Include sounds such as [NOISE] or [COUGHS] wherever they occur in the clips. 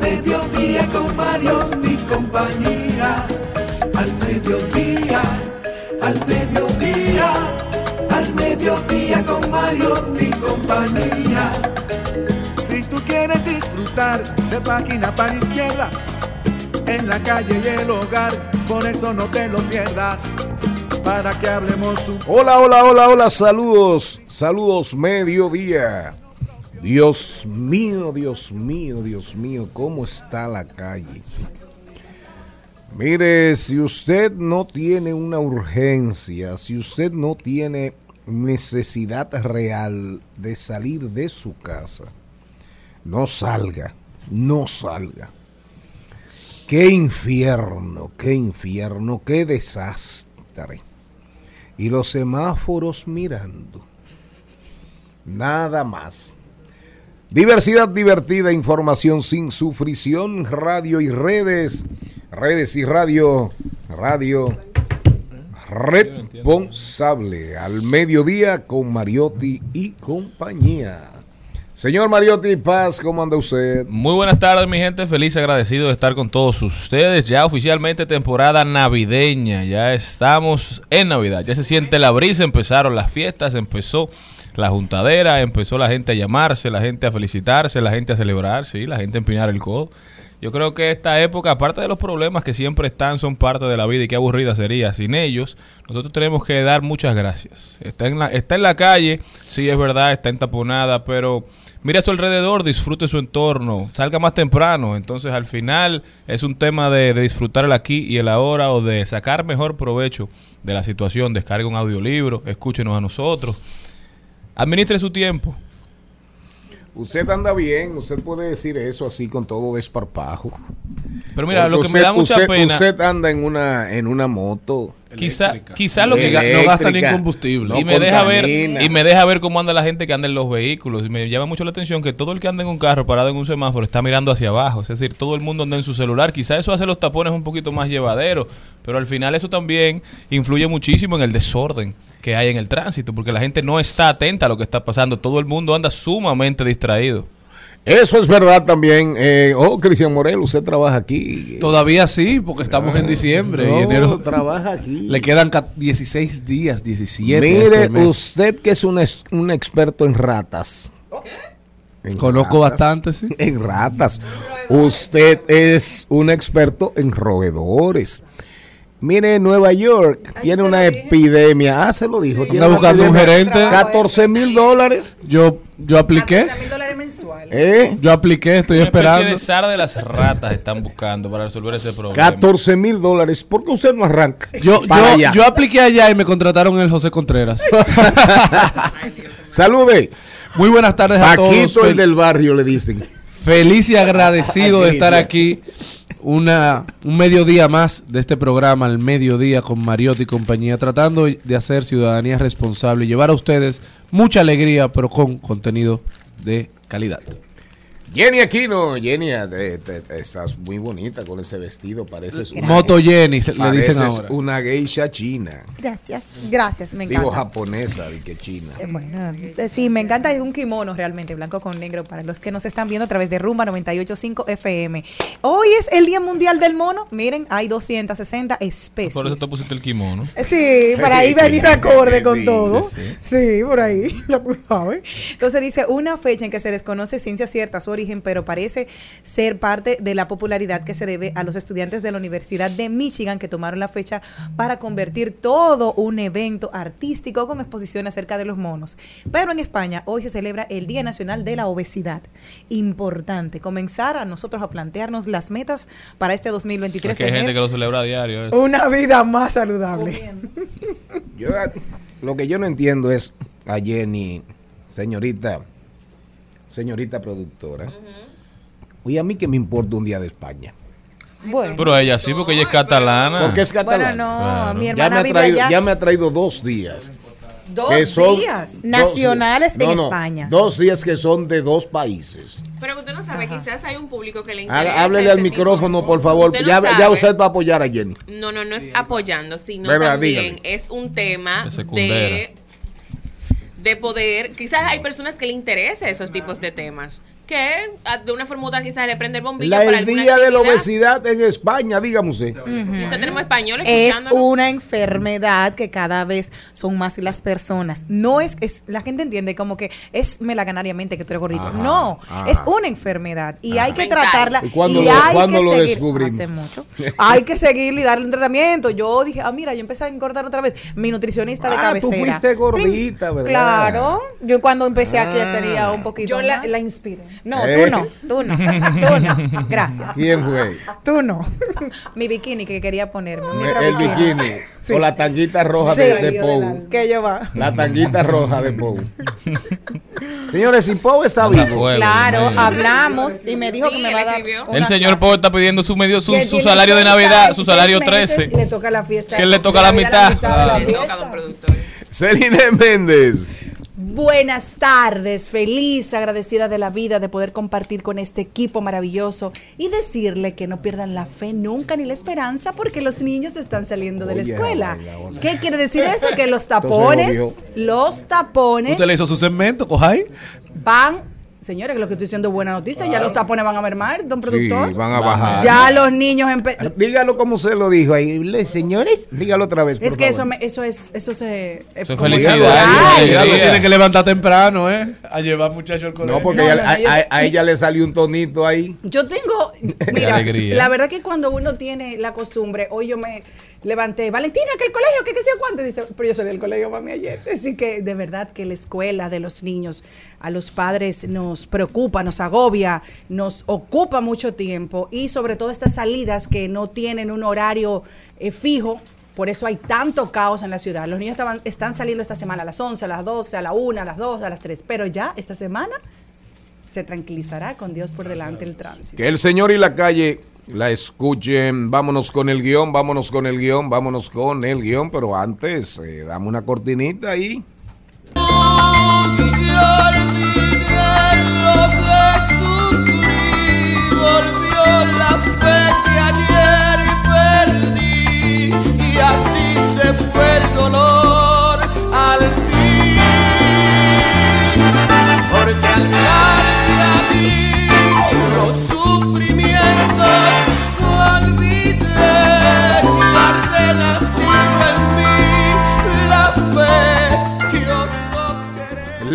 mediodía con Mario y compañía. Al mediodía, al mediodía, al mediodía con Mario y compañía. Si tú quieres disfrutar de página para izquierda, en la calle y el hogar, por eso no te lo pierdas. Para que hablemos un Hola, hola, hola, hola, saludos, saludos, mediodía. Dios mío, Dios mío, Dios mío, ¿cómo está la calle? Mire, si usted no tiene una urgencia, si usted no tiene necesidad real de salir de su casa, no salga, no salga. Qué infierno, qué infierno, qué desastre. Y los semáforos mirando. Nada más. Diversidad divertida, información sin sufrición, radio y redes, redes y radio, radio responsable al mediodía con Mariotti y compañía. Señor Mariotti Paz, ¿cómo anda usted? Muy buenas tardes, mi gente. Feliz agradecido de estar con todos ustedes. Ya oficialmente temporada navideña. Ya estamos en Navidad. Ya se siente la brisa. Empezaron las fiestas. Empezó la juntadera. Empezó la gente a llamarse, la gente a felicitarse, la gente a celebrar, sí, la gente a empinar el codo. Yo creo que esta época, aparte de los problemas que siempre están, son parte de la vida y qué aburrida sería sin ellos, nosotros tenemos que dar muchas gracias. Está en la, está en la calle, sí es verdad, está entaponada, pero mire a su alrededor, disfrute su entorno, salga más temprano. Entonces al final es un tema de, de disfrutar el aquí y el ahora o de sacar mejor provecho de la situación. Descargue un audiolibro, escúchenos a nosotros. Administre su tiempo. Usted anda bien, usted puede decir eso así con todo desparpajo. Pero mira, Porque lo que me da mucha usted- pena, Usted anda en una, en una moto. quizá, quizá lo que no gasta ni combustible. y me deja ver y me deja ver cómo anda la gente que anda en los vehículos y me llama mucho la atención que todo el que anda en un carro parado en un semáforo está mirando hacia abajo, es decir, todo el mundo anda en su celular, quizá eso hace los tapones un poquito más llevaderos, pero al final eso también influye muchísimo en el desorden que hay en el tránsito, porque la gente no está atenta a lo que está pasando, todo el mundo anda sumamente distraído. Eso es verdad también. Eh, oh, Cristian Morel, usted trabaja aquí. Todavía sí, porque estamos en diciembre No, y enero [LAUGHS] trabaja aquí. le quedan ca- 16 días, 17. Mire, este mes. usted que es un, es- un experto en ratas. En Conozco ratas. bastante, sí. En ratas. Usted es un experto en roedores. Mire, Nueva York tiene una epidemia. Ah, se lo dijo. Anda una buscando un gerente. 14 mil dólares. Yo, yo apliqué, mil dólares mensuales. ¿Eh? yo apliqué, estoy Una esperando. de zar de las ratas están buscando para resolver ese problema. 14 mil dólares. ¿Por qué usted no arranca? Yo, Para yo, allá. yo apliqué allá y me contrataron en el José Contreras. [LAUGHS] Salude. Muy buenas tardes a todos. Paquito, el del barrio, le dicen. Feliz y agradecido de estar aquí una, un mediodía más de este programa, el mediodía con Mariotti y compañía, tratando de hacer ciudadanía responsable y llevar a ustedes mucha alegría, pero con contenido de calidad. Jenny Aquino, Jenny, te- te- te- estás muy bonita con ese vestido, pareces una, Moto Jenny, se- le pareces dicen ahora. una geisha china, Gracias, gracias, me encanta. digo japonesa, de que china. Eh, Bueno, eh, sí, me encanta, es un kimono realmente, blanco con negro, para los que nos están viendo a través de Rumba 985 FM. Hoy es el Día Mundial del Mono, miren, hay 260 especies. Por eso te pusiste el kimono. Eh, Sí, para ahí [LAUGHS] venir acorde con sí, todo. sí. Sí, por ahí, [LAUGHS] ya tú sabes. Entonces dice, una fecha en que se desconoce ciencia cierta su origen pero parece ser parte de la popularidad que se debe a los estudiantes de la Universidad de Michigan que tomaron la fecha para convertir todo un evento artístico con exposición acerca de los monos. Pero en España hoy se celebra el Día Nacional de la Obesidad. Importante comenzar a nosotros a plantearnos las metas para este 2023. Es que hay gente que lo celebra a diario. eso. una vida más saludable. Yo, lo que yo no entiendo es a Jenny, señorita, señorita productora. Oye, a mí que me importa un día de España. Bueno, Pero ella sí, porque ella es catalana. Porque es bueno, catalán. no, Claro. mi ya, hermana me ha vive traído, allá. ya me ha traído dos días. Dos que son días dos- nacionales no, en no, España. Dos días que son de dos países. Pero usted no sabe, quizás hay un público que le interesa. Há- Háblele al tipo- micrófono, por favor. Usted no Ya, ya usted va a apoyar a Jenny. No, no, no es apoyando, sino Verdad, también dígame. es un tema De de, de poder. Quizás hay personas que le interesa esos tipos de temas. Que de una forma u otra quizás le prende el bombillo La, para el alguna día de la obesidad en España, dígame usted. Quizás tenemos españoles Es una enfermedad que cada vez son más las personas. No es, es la gente entiende como que es melaganariamente que tú eres gordito. Ajá, no, ajá. es una enfermedad y hay que tratarla. ¿Y cuándo y lo- hay cuándo que lo seguir- descubrimos? Hace mucho. [LAUGHS] hay que seguirle y darle un tratamiento. Yo dije, ah, mira, yo empecé a engordar otra vez. Mi nutricionista de Ah, tú cabecera. fuiste gordita, ¿verdad? Claro. Yo cuando empecé aquí ya Ah. tenía un poquito Yo la, más. la inspiro. No, Eh. tú no, tú no, tú no. [LAUGHS] Gracias. ¿Quién fue? Tú no. [LAUGHS] Mi bikini que quería ponerme. mi el bikini. Sí. [LAUGHS] O la tanguita roja Sí. de, de Pou. Que yo va. La tanguita roja de Pou. Señores, si Pou está vivo. Claro, hablamos y me dijo Sí, que me va a dar. El señor. Poe está pidiendo su medio su, su salario de Navidad, su salario seis meses 13. Y le toca la fiesta. Que le toca la mitad. Le toca a. Celine Méndez. Buenas tardes, feliz, agradecida de la vida de poder compartir con este equipo maravilloso y decirle que no pierdan la fe nunca ni la esperanza porque los niños están saliendo de la escuela. ¿Qué quiere decir eso? Que los tapones, los tapones Usted le hizo su segmento, cojay. van, señores, que lo que estoy diciendo es buena noticia, ya los tapones van a mermar, don productor. Sí, van a bajar. Ya los niños empe- Dígalo como se lo dijo ahí. Señores, dígalo otra vez. Es que eso, me- eso es, eso se... es Eso es como- felicidad. Lo alegría. tiene que levantar temprano, ¿eh? A llevar muchachos al colegio. No, porque No, ella- no, no, a, yo- a- a ella le salió un tonito ahí. Yo tengo, [LAUGHS] mira, alegría. la verdad que cuando uno tiene la costumbre, hoy yo me levanté, Valentina, que el colegio, que qué sé cuánto, dice, pero yo salí del colegio, mami, ayer. Así que de verdad que la escuela de los niños, a los padres nos preocupa, nos agobia, nos ocupa mucho tiempo y sobre todo estas salidas que no tienen un horario eh, fijo. Por eso hay tanto caos en la ciudad. Los niños estaban, están saliendo esta semana a las 11, a las 12, a la 1, a las 2, a las 3. Pero ya esta semana se tranquilizará con Dios por delante el tránsito. Que el señor y la calle la escuchen. Vámonos con el guion, vámonos con el guion, vámonos con el guion. Pero antes, eh, dame una cortinita y fue el dolor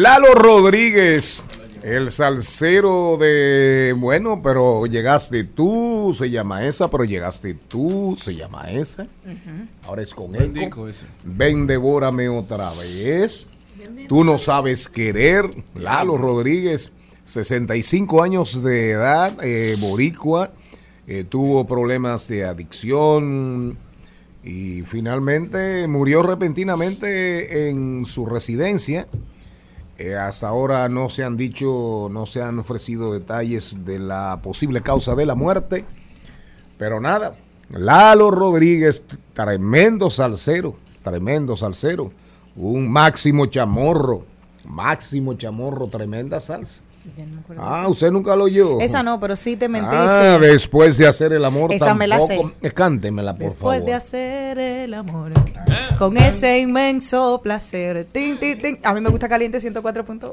Lalo Rodríguez, el salsero de. Bueno, pero llegaste tú, se llama esa, pero llegaste tú, se llama esa. Ahora es con él. Ven, devórame otra vez. Tú no sabes querer. Lalo Rodríguez, 65 años de edad, eh, boricua, eh, tuvo problemas de adicción y finalmente murió repentinamente en su residencia. Eh, hasta ahora no se han dicho, no se han ofrecido detalles de la posible causa de la muerte. Pero nada, Lalo Rodríguez, tremendo salsero, tremendo salsero. Un máximo chamorro, máximo chamorro, tremenda salsa. Ah, usted nunca lo oyó. Esa no, pero sí te mentí. Ah, sí. después de hacer el amor Esa me la tampoco. Eh, Cántemela, por Después favor. de hacer el amor con ese inmenso placer. Tin, tin, tin. A mí me gusta caliente 104.1.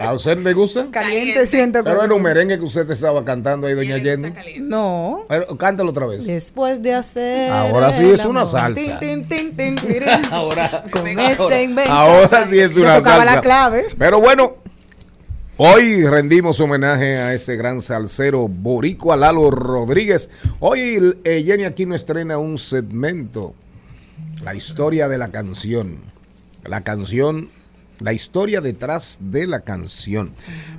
¿A usted le gusta? Caliente Caliente. Pero era un 104.1. merengue que usted estaba cantando ahí, doña Jenny. No. Pero, Cántalo otra vez. Después de hacer. Ahora sí el es una amor. salsa. Tin, tin, tin, tin, [LAUGHS] tirin. Ahora, Con ahora- ese inmenso ahora sí es Yo una tocaba salsa. la clave. Pero bueno, Hoy rendimos homenaje a ese gran salsero boricua Lalo Rodríguez. Hoy eh, Jenny Aquino estrena un segmento, la historia de la canción. La canción, la historia detrás de la canción.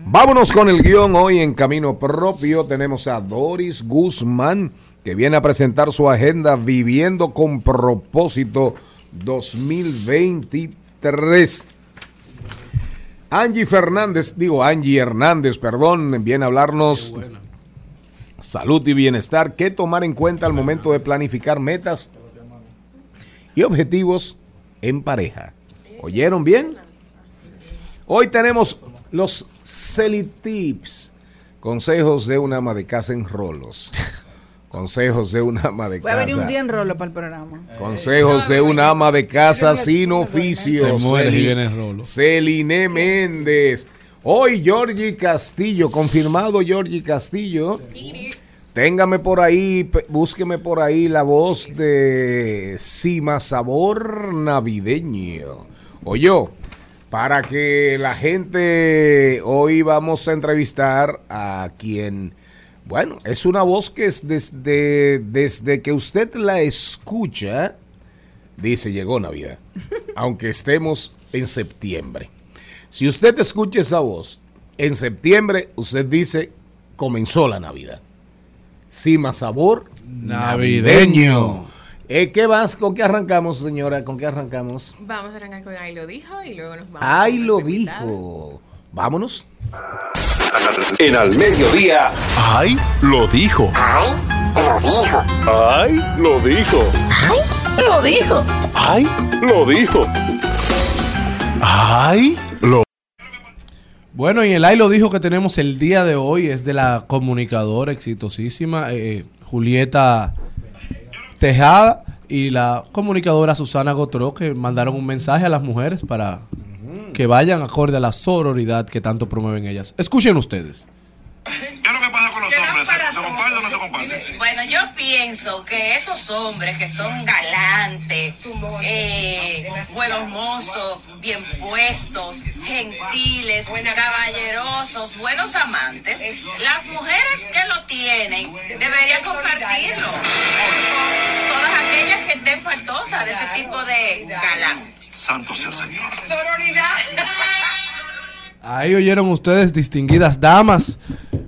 Vámonos con el guion hoy en Camino Propio. Tenemos a Doris Guzmán, que viene a presentar su agenda Viviendo con propósito 2023. Angie Fernández, digo Angie Hernández, perdón, viene a hablarnos salud y bienestar, qué tomar en cuenta al momento de planificar metas y objetivos en pareja. ¿Oyeron bien? Hoy tenemos los Celitips, consejos de una ama de casa en rolos. Consejos de una ama de Voy a venir un casa. día en rolo para el programa. Consejos de una ama de casa sin oficio. Se muere y viene Rolo. Celine Méndez. Hoy Georgie Castillo, confirmado Georgie Castillo. Téngame por ahí, búsqueme por ahí la voz de Cima Sabor Navideño. Oye, para que la gente, hoy vamos a entrevistar a quien, bueno, es una voz que es desde, desde que usted la escucha, dice llegó Navidad, [LAUGHS] aunque estemos en septiembre. Si usted escucha esa voz, en septiembre usted dice comenzó la Navidad. Cima sabor navideño. Eh, ¿Qué vas? ¿Con qué arrancamos, señora? ¿Con qué arrancamos? Vamos a arrancar con Ahí lo dijo y luego nos vamos. Ay, con lo dijo. Vámonos. En al mediodía. ¡Ay! Lo dijo. ¡Ay! Lo dijo. ¡Ay! Lo dijo. Lo dijo. ¡Ay! Lo dijo. ¡Ay! Lo Bueno, y el AI lo dijo que tenemos el día de hoy, es de la comunicadora exitosísima eh, Julieta Tejada y la comunicadora Susana Gotró que mandaron un mensaje a las mujeres para que vayan acorde a la sororidad que tanto promueven ellas. Escuchen ustedes. ¿Qué es lo que pasa con los hombres? ¿Se, se comparte o no se comparte? Bueno, yo pienso que esos hombres que son galantes, eh, buenos mozos, bien puestos, gentiles, caballerosos, buenos amantes, las mujeres que lo tienen deberían compartirlo con todas aquellas que estén faltosas de ese tipo de galán. Santo sea el Señor. Sororidad. Ahí oyeron ustedes, distinguidas damas,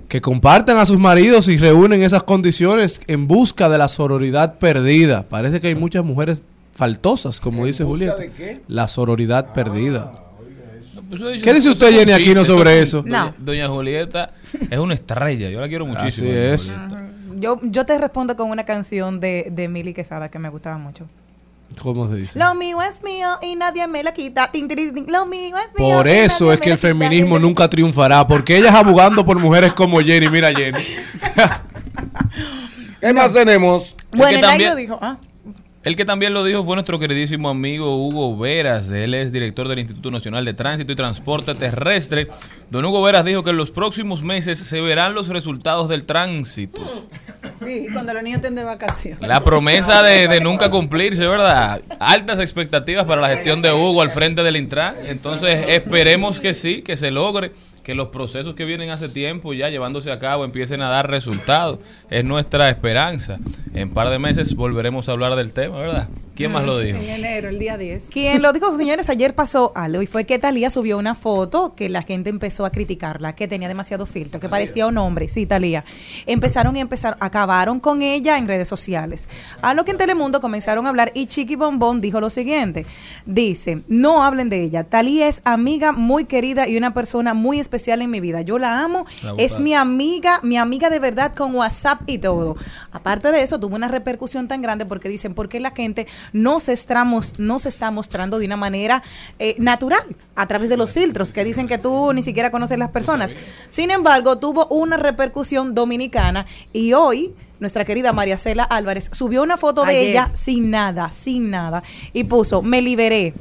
que comparten a sus maridos y reúnen esas condiciones en busca de la sororidad perdida. Parece que hay muchas mujeres faltosas, como dice Julieta. de qué? La sororidad perdida. Pues eso- ¿Qué dice usted, Jenny Aquino, sobre eso? No. Doña, Doña Julieta es una estrella. Yo la quiero muchísimo. Así es. Yo, yo te respondo con una canción de, de Mili Quesada que me gustaba mucho. ¿Cómo se dice? Lo mío es mío y nadie me lo quita. Tin, tin, tin. Lo mío es mío. Por eso es que el quita. feminismo nunca triunfará, porque ellas abogando por mujeres como Jenny. Mira, Jenny. ¿Qué más tenemos? Bueno, el también- dijo, ah, El que también lo dijo fue nuestro queridísimo amigo Hugo Veras. Él es director del Instituto Nacional de Tránsito y Transporte Terrestre. Don Hugo Veras dijo que en los próximos meses se verán los resultados del tránsito. Sí, cuando los niños estén de vacaciones. La promesa de, de nunca cumplirse, ¿verdad? Altas expectativas para la gestión de Hugo al frente del Intran. Entonces esperemos que sí, que se logre, que los procesos que vienen hace tiempo ya llevándose a cabo empiecen a dar resultados. Es nuestra esperanza. En par de meses volveremos a hablar del tema, ¿verdad? ¿Quién más lo dijo? En enero, el día 10. Quien lo dijo, señores, ayer pasó algo y fue que Talía subió una foto que la gente empezó a criticarla, que tenía demasiado filtro, que parecía un hombre. Sí, Talía. Empezaron y empezaron, acabaron con ella en redes sociales. A lo que en Telemundo comenzaron a hablar y Chiqui Bombón dijo lo siguiente. Dice, no hablen de ella. Talía es amiga muy querida y una persona muy especial en mi vida. Yo la amo. La es mi amiga, mi amiga de verdad con WhatsApp y todo. Aparte de eso, tuvo una repercusión tan grande porque dicen, ¿por qué la gente no se está, no se está mostrando de una manera eh, natural a través de los filtros que dicen que tú ni siquiera conoces las personas? Sin embargo, tuvo una repercusión dominicana y hoy nuestra querida María Cela Álvarez subió una foto de Ayer. ella sin nada, sin nada y puso, me liberé.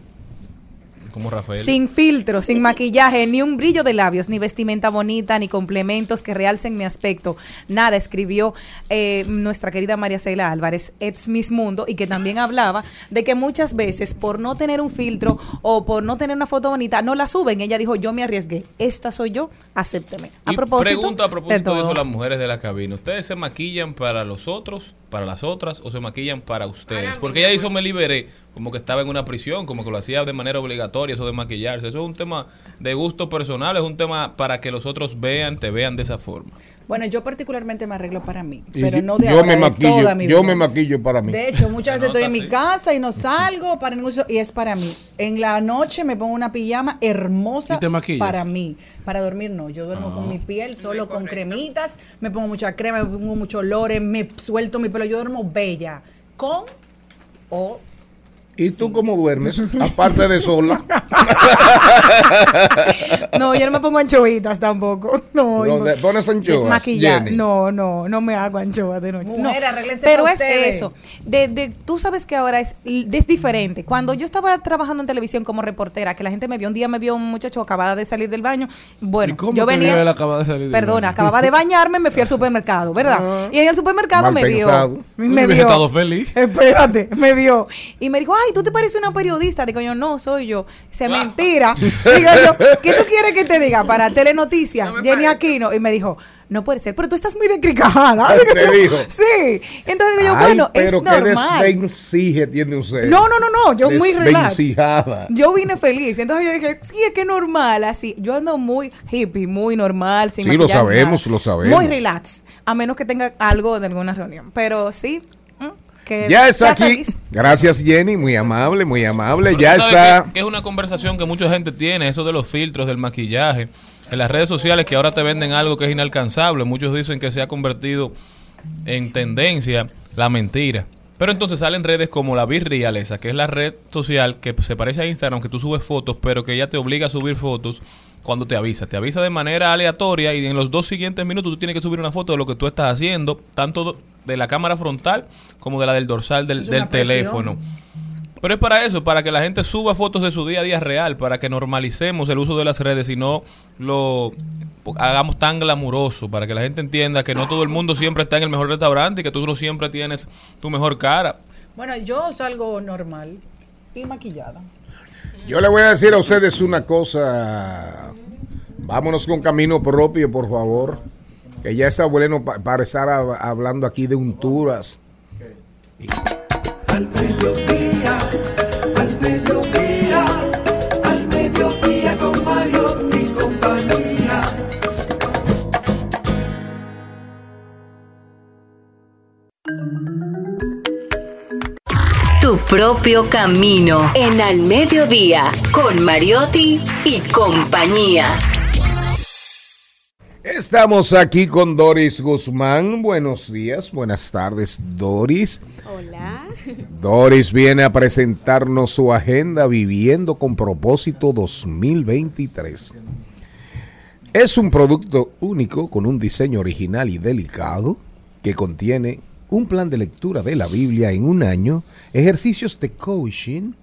Como Rafael. Sin filtro, sin maquillaje, ni un brillo de labios, ni vestimenta bonita, ni complementos que realcen mi aspecto. Nada, escribió eh, nuestra querida María Cela Álvarez, ex Miss Mundo, y que también hablaba de que muchas veces por no tener un filtro o por no tener una foto bonita, no la suben. Ella dijo, yo me arriesgué, esta soy yo, acépteme. A Y propósito, pregunta a de propósito de, todo. eso las mujeres de la cabina. ¿Ustedes se maquillan para los otros, para las otras, o se maquillan para ustedes? Porque ella hizo Me Liberé, como que estaba en una prisión, como que lo hacía de manera obligatoria, eso de maquillarse. Eso es un tema de gusto personal, es un tema para que los otros vean, te vean de esa forma. Bueno, yo particularmente me arreglo para mí, Y pero no de yo ahora, me de maquillo, toda mi yo vida. me maquillo para mí. De hecho, muchas veces estoy en sí. mi casa y no salgo para ningún sitio y es para mí. En la noche me pongo una pijama hermosa ¿Y te para mí. Para dormir no, yo duermo con mi piel solo con cremitas, me pongo mucha crema, me pongo mucho olores, me suelto mi pelo, yo duermo bella con o ¿Y tú cómo duermes? Aparte de sola. [LAUGHS] No, yo no me pongo anchoitas tampoco. No, No, no. te pones anchoas. No, no, no me hago anchoas de noche. Mujer, no. Pero es ustedes. eso. De, de- tú sabes que ahora es, es diferente. Cuando yo estaba trabajando en televisión como reportera, que la gente me vio, un día me vio un muchacho acababa de salir del baño. Bueno, ¿Y cómo yo venía. él acababa de salir del Perdona, acababa de bañarme, me fui al supermercado, ¿verdad? y en el supermercado Mal me pensado. vio. Me vio. estado feliz. Espérate, me vio. Y me dijo, ay, ¿tú te pareces una periodista? Digo yo, no, soy yo. Dice, mentira. [LAUGHS] Digo yo, ¿qué tú quieres que te diga? Para Telenoticias, No Jenny parece. Aquino. Y me dijo, no puede ser, pero tú estás muy descricajada. [LAUGHS] Digo Te dijo. Sí. Entonces digo yo, Ay, bueno, es pero qué normal. desvencije tiene usted. No, no, no, no, yo muy relax. Yo vine feliz. Entonces yo dije, sí, es que normal, así. Yo ando muy hippie, muy normal, sin Sí, lo sabemos, nada. lo sabemos. Muy relax, a menos que tenga algo de alguna reunión. Pero sí, que Ya está aquí. feliz. Gracias, Jenny. Muy amable, muy amable. Pero Ya está. Que, que es una conversación que mucha gente tiene, eso de los filtros, del maquillaje. En las redes sociales que ahora te venden algo que es inalcanzable. Muchos dicen que se ha convertido en tendencia la mentira. Pero entonces salen redes como la Virreal esa, que es la red social que se parece a Instagram, que tú subes fotos, pero que ya te obliga a subir fotos cuando te avisa. Te avisa de manera aleatoria y en los dos siguientes minutos tú tienes que subir una foto de lo que tú estás haciendo, tanto de la cámara frontal como de la del dorsal del, del teléfono. Pero es para eso, para que la gente suba fotos de su día a día real, para que normalicemos el uso de las redes y no lo hagamos tan glamuroso, para que la gente entienda que no todo el mundo siempre está en el mejor restaurante y que tú no siempre tienes tu mejor cara. Bueno, yo salgo normal y maquillada. Yo le voy a decir a ustedes una cosa. Vámonos con camino propio, por favor. Que ya es bueno pa- para estar hab- hablando aquí de unturas. Tu propio camino en Al Mediodía con Mariotti y compañía. Estamos aquí con Doris Guzmán. Buenos días, buenas tardes, Doris. Hola. [LAUGHS] Doris viene a presentarnos su agenda Viviendo con propósito 2023. Es un producto único con un diseño original y delicado que contiene un plan de lectura de la Biblia en un año, ejercicios de coaching,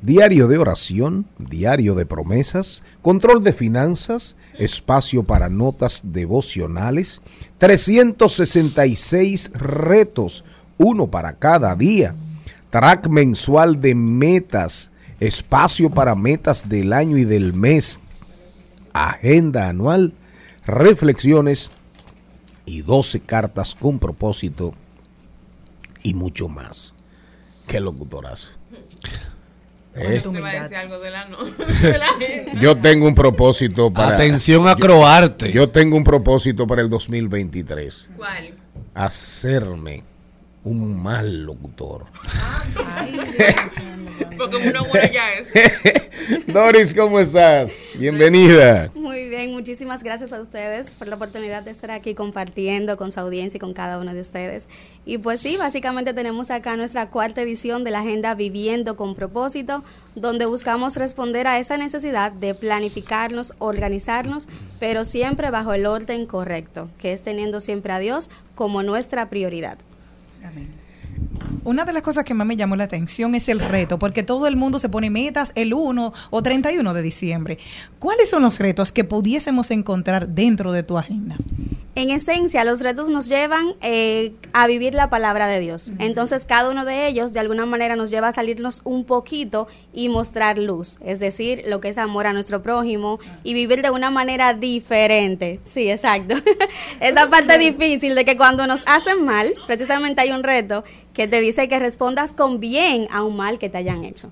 diario de oración, diario de promesas, control de finanzas, espacio para notas devocionales, 366 retos, uno para cada día, track mensual de metas, espacio para metas del año y del mes, agenda anual, reflexiones y 12 cartas con propósito y mucho más. Qué locutorazo. [LAUGHS] ¿Eh? Te iba a decir algo de la, no, de la agenda. Yo tengo un propósito para... Atención a yo- Croarte. Yo tengo un propósito para el 2023. ¿Cuál? Hacerme un mal locutor. [LAUGHS] Porque uno bueno ya es. [LAUGHS] Doris, ¿cómo estás? Bienvenida. Muy bien, muchísimas gracias a ustedes por la oportunidad de estar aquí compartiendo con su audiencia y con cada uno de ustedes. Y pues sí, básicamente tenemos acá nuestra cuarta edición de la Agenda Viviendo con propósito, donde buscamos responder a esa necesidad de planificarnos, organizarnos, pero siempre bajo el orden correcto, que es teniendo siempre a Dios como nuestra prioridad. Una de las cosas que más me llamó la atención es el reto, porque todo el mundo se pone metas el 1 o 31 de diciembre. ¿Cuáles son los retos que pudiésemos encontrar dentro de tu agenda? En esencia, los retos nos llevan eh, a vivir la palabra de Dios. Entonces, cada uno de ellos, de alguna manera, nos lleva a salirnos un poquito y mostrar luz, es decir, lo que es amor a nuestro prójimo y vivir de una manera diferente. Sí, exacto. [LAUGHS] Esa parte difícil de que cuando nos hacen mal, precisamente hay un reto que te dice que respondas con bien a un mal que te hayan hecho.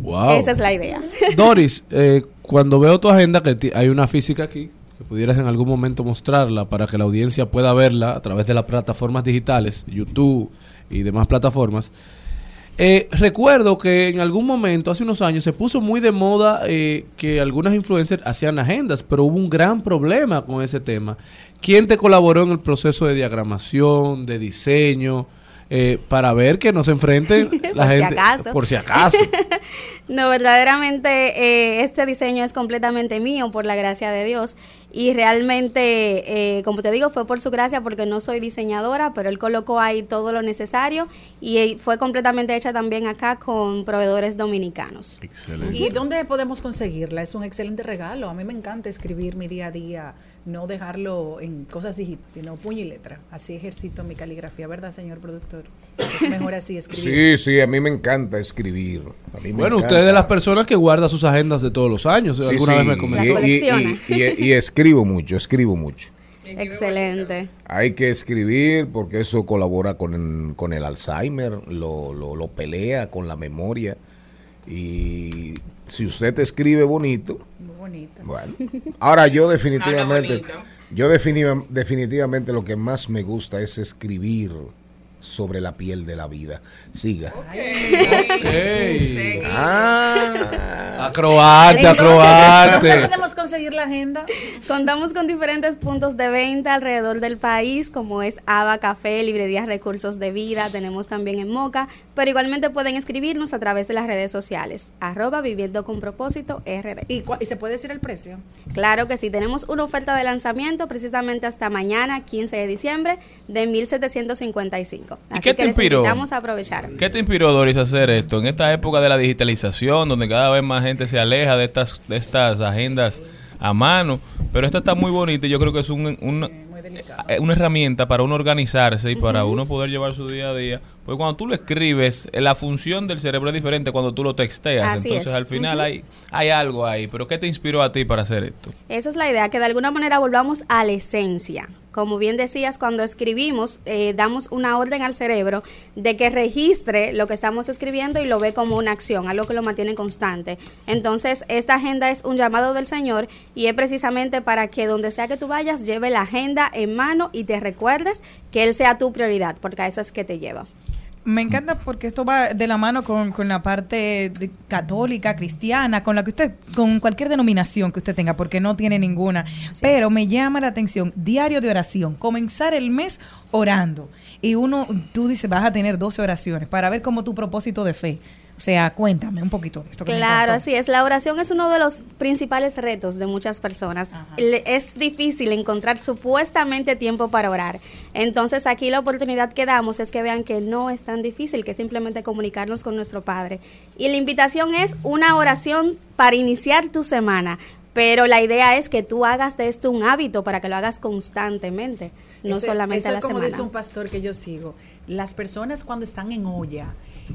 Wow. Esa es la idea. Doris, eh, cuando veo tu agenda, que hay una física aquí, que pudieras en algún momento mostrarla para que la audiencia pueda verla a través de las plataformas digitales, YouTube y demás plataformas. Eh, recuerdo que en algún momento, hace unos años, se puso muy de moda eh, que algunas influencers hacían agendas, pero hubo un gran problema con ese tema. ¿Quién te colaboró en el proceso de diagramación, de diseño, eh, para ver que no se enfrenten [LAUGHS] la Por si gente? acaso. Por si acaso. [LAUGHS] No, verdaderamente eh, este diseño es completamente mío por la gracia de Dios y realmente, eh, como te digo, fue por su gracia porque no soy diseñadora, pero él colocó ahí todo lo necesario y eh, fue completamente hecha también acá con proveedores dominicanos. ¿Y dónde podemos conseguirla? Es un excelente regalo. A mí me encanta escribir mi día a día, no dejarlo en cosas digitales, sino puño y letra. Así ejercito mi caligrafía, ¿verdad, señor productor? Es mejor así escribir. Sí, sí, a mí me encanta escribir. A mí me Bueno, encanta. usted es de las personas que guarda sus agendas de todos los años. Sí, Alguna sí, vez me comentó. y- y- y- y- y escribo mucho, escribo mucho. Excelente. Hay que escribir porque eso colabora con el, con el Alzheimer, lo, lo, lo pelea con la memoria. Y si usted escribe bonito, Muy bonita. bueno. Ahora yo definitivamente, bonito. yo definitiva- definitivamente lo que más me gusta es escribir sobre la piel de la vida. Siga. Ok. Ah. Acroarte, ¿Dónde acroarte. podemos conseguir la agenda? Contamos con diferentes puntos de venta alrededor del país, como es Ava Café, Librerías Recursos de Vida, tenemos también en Moca, pero igualmente pueden escribirnos a través de las redes sociales, arroba viviendo con propósito RD. ¿Y, cua- y se puede decir el precio? Claro que sí, tenemos una oferta de lanzamiento precisamente hasta mañana, 15 de diciembre, de 1755. ¿Y Así qué que te les inspiró? invitamos a aprovechar. ¿Qué te inspiró, Doris, a hacer esto? En esta época de la digitalización, donde cada vez más gente se aleja de estas, de estas agendas a mano, pero esta está muy bonita y yo creo que es un, un- eh, una herramienta para uno organizarse y para uno poder llevar su día a día. Porque cuando tú lo escribes, eh, la función del cerebro es diferente cuando tú lo texteas. Así Entonces es. al final hay, hay algo ahí. Pero ¿qué te inspiró a ti para hacer esto? Esa es la idea, que de alguna manera volvamos a la esencia. Como bien decías, cuando escribimos, eh, damos una orden al cerebro de que registre lo que estamos escribiendo y lo ve como una acción, algo que lo mantiene constante. Entonces, esta agenda es un llamado del Señor y es precisamente para que donde sea que tú vayas, lleve la agenda en mano y te recuerdes que Él sea tu prioridad, porque a eso es que te lleva. Me encanta porque esto va de la mano con, con la parte de- católica, cristiana, con la que usted, con cualquier denominación que usted tenga, porque no tiene ninguna. Pero me llama la atención, diario de oración, comenzar el mes orando. Y uno, tú dices, vas a tener 12 oraciones para ver como tu propósito de fe. O sea, cuéntame un poquito de esto. que Claro, así es. La oración es uno de los principales retos de muchas personas. Le- Es difícil encontrar supuestamente tiempo para orar. Entonces aquí la oportunidad que damos es que vean que no es tan difícil, que simplemente comunicarnos con nuestro Padre. Y la invitación es una oración para iniciar tu semana. Pero la idea es que tú hagas de esto un hábito para que lo hagas constantemente, no Ese- solamente eso a la es como semana. dice un pastor que yo sigo. Las personas cuando están en olla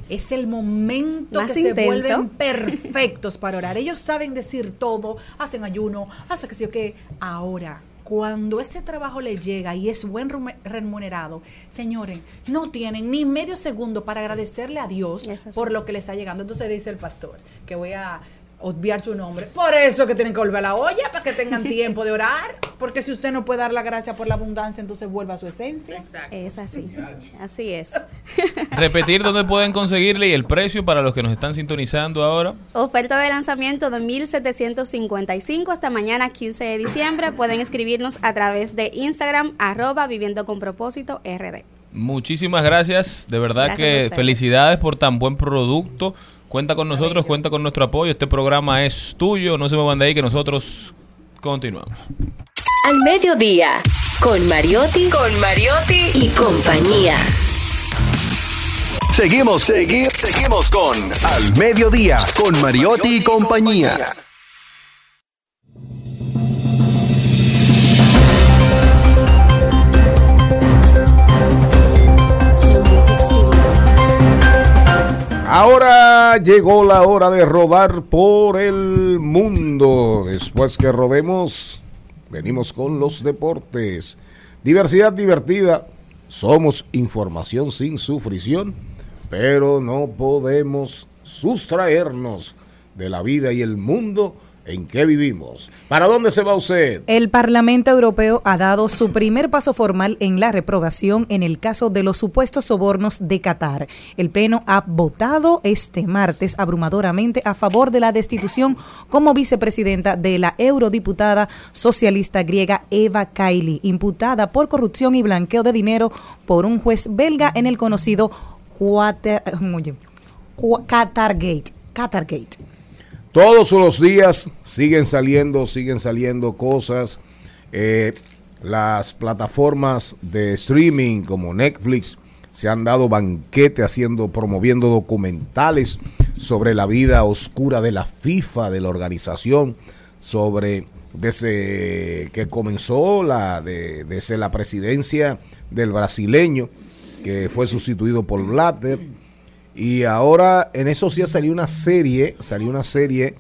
es el momento Más que se vuelven perfectos para orar. Ellos saben decir todo, hacen ayuno, hacen que sí o qué. Ahora, cuando ese trabajo les llega y es buen remunerado, señores, no tienen ni medio segundo para agradecerle a Dios por lo que les está llegando. Entonces dice el pastor que voy a obviar su nombre. Por eso que tienen que volver a la olla, para que tengan [LAUGHS] tiempo de orar. Porque si usted no puede dar la gracia por la abundancia, entonces vuelva a su esencia. Es así, así es. [LAUGHS] Repetir dónde pueden conseguirle y el precio para los que nos están sintonizando ahora. Oferta de lanzamiento de 1755 hasta mañana 15 de diciembre. Pueden escribirnos a través de Instagram, arroba viviendo con propósito RD. Muchísimas gracias, de verdad Gracias que felicidades por tan buen producto. Cuenta con nosotros, cuenta con nuestro apoyo. Este programa es tuyo, no se me van de ahí que nosotros continuamos. Al mediodía, con Mariotti, con Mariotti y compañía. Seguimos, seguimos, seguimos con Al Mediodía, con Mariotti y compañía. Ahora llegó la hora de rodar por el mundo. Después que rodemos, venimos con los deportes. Diversidad divertida. Somos información sin sufrición, pero no podemos sustraernos de la vida y el mundo en que vivimos. ¿Para dónde se va usted? El Parlamento Europeo ha dado su primer paso formal en la reprobación en el caso de los supuestos sobornos de Qatar. El Pleno ha votado este martes abrumadoramente a favor de la destitución como vicepresidenta de la eurodiputada socialista griega Eva Kaili, imputada por corrupción y blanqueo de dinero por un juez belga en el conocido Qatar, Qatargate. Qatargate. Todos los días siguen saliendo, siguen saliendo cosas. Eh, las plataformas de streaming como Netflix se han dado banquete haciendo, promoviendo documentales sobre la vida oscura de la FIFA, de la organización, sobre desde que comenzó la, de- desde la presidencia del brasileño, que fue sustituido por Blatter. Y ahora en esos días salió una serie, salió una serie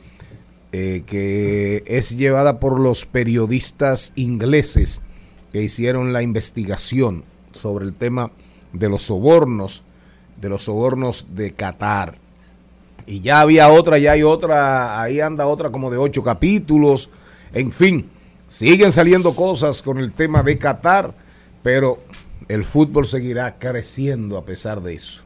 eh, que es llevada por los periodistas ingleses que hicieron la investigación sobre el tema de los sobornos, de los sobornos de Qatar. Y ya había otra, ya hay otra, ahí anda otra como de ocho capítulos. En fin, siguen saliendo cosas con el tema de Qatar, pero el fútbol seguirá creciendo a pesar de eso.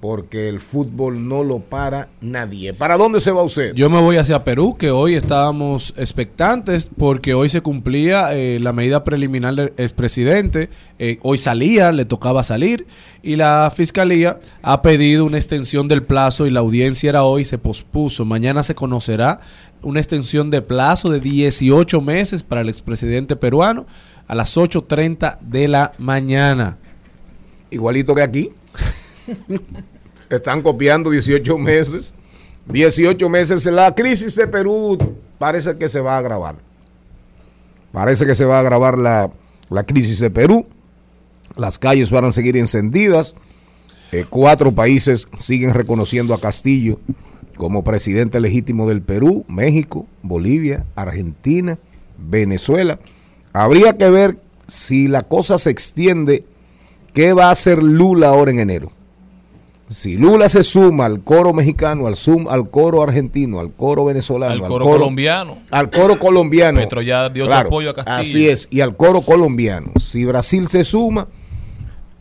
Porque el fútbol no lo para nadie. ¿Para dónde se va usted? Yo me voy hacia Perú, que hoy estábamos expectantes porque hoy se cumplía eh, la medida preliminar del expresidente. Eh, hoy salía, le tocaba salir y la fiscalía ha pedido una extensión del plazo y la audiencia era hoy, se pospuso. Mañana se conocerá una extensión de plazo de 18 meses para el expresidente peruano a las 8.30 de la mañana. Igualito que aquí. [LAUGHS] [LAUGHS] Están copiando 18 meses. 18 meses. La crisis de Perú parece que se va a agravar. Parece que se va a agravar la, la crisis de Perú. Las calles van a seguir encendidas. Eh, cuatro países siguen reconociendo a Castillo como presidente legítimo del Perú, México, Bolivia, Argentina, Venezuela. Habría que ver si la cosa se extiende, qué va a hacer Lula ahora en enero. Si Lula se suma al coro mexicano, al, sum, al coro argentino, al coro venezolano, Al coro colombiano. al coro [COUGHS] colombiano. Petro ya dio su apoyo a Castillo. Así es, y al coro colombiano. Si Brasil se suma,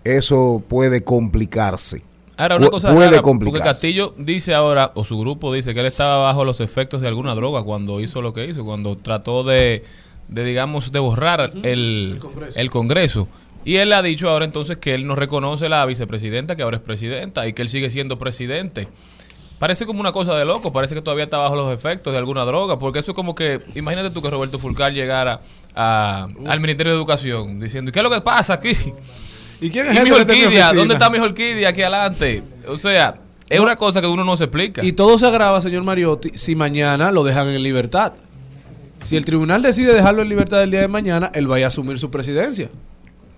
eso puede complicarse. Ahora, una cosa puede rara, porque. Castillo dice ahora, o su grupo dice que él estaba bajo los efectos de alguna droga cuando hizo lo que hizo, cuando trató de, de digamos, de borrar el, el Congreso. Y él ha dicho ahora entonces que él no reconoce la vicepresidenta, que ahora es presidenta, y que él sigue siendo presidente. Parece como una cosa de loco, parece que todavía está bajo los efectos de alguna droga, porque eso es como que, imagínate tú que Roberto Fulcar llegara a- al Ministerio de Educación diciendo, ¿y qué es lo que pasa aquí? ¿Y quién ¿Y es el mi orquídea? ¿Dónde está mi orquídea aquí adelante? O sea, es una cosa que uno no se explica. Y todo se agrava, señor Mariotti, si mañana lo dejan en libertad. Si el tribunal decide dejarlo en libertad el día de mañana, él vaya a asumir su presidencia.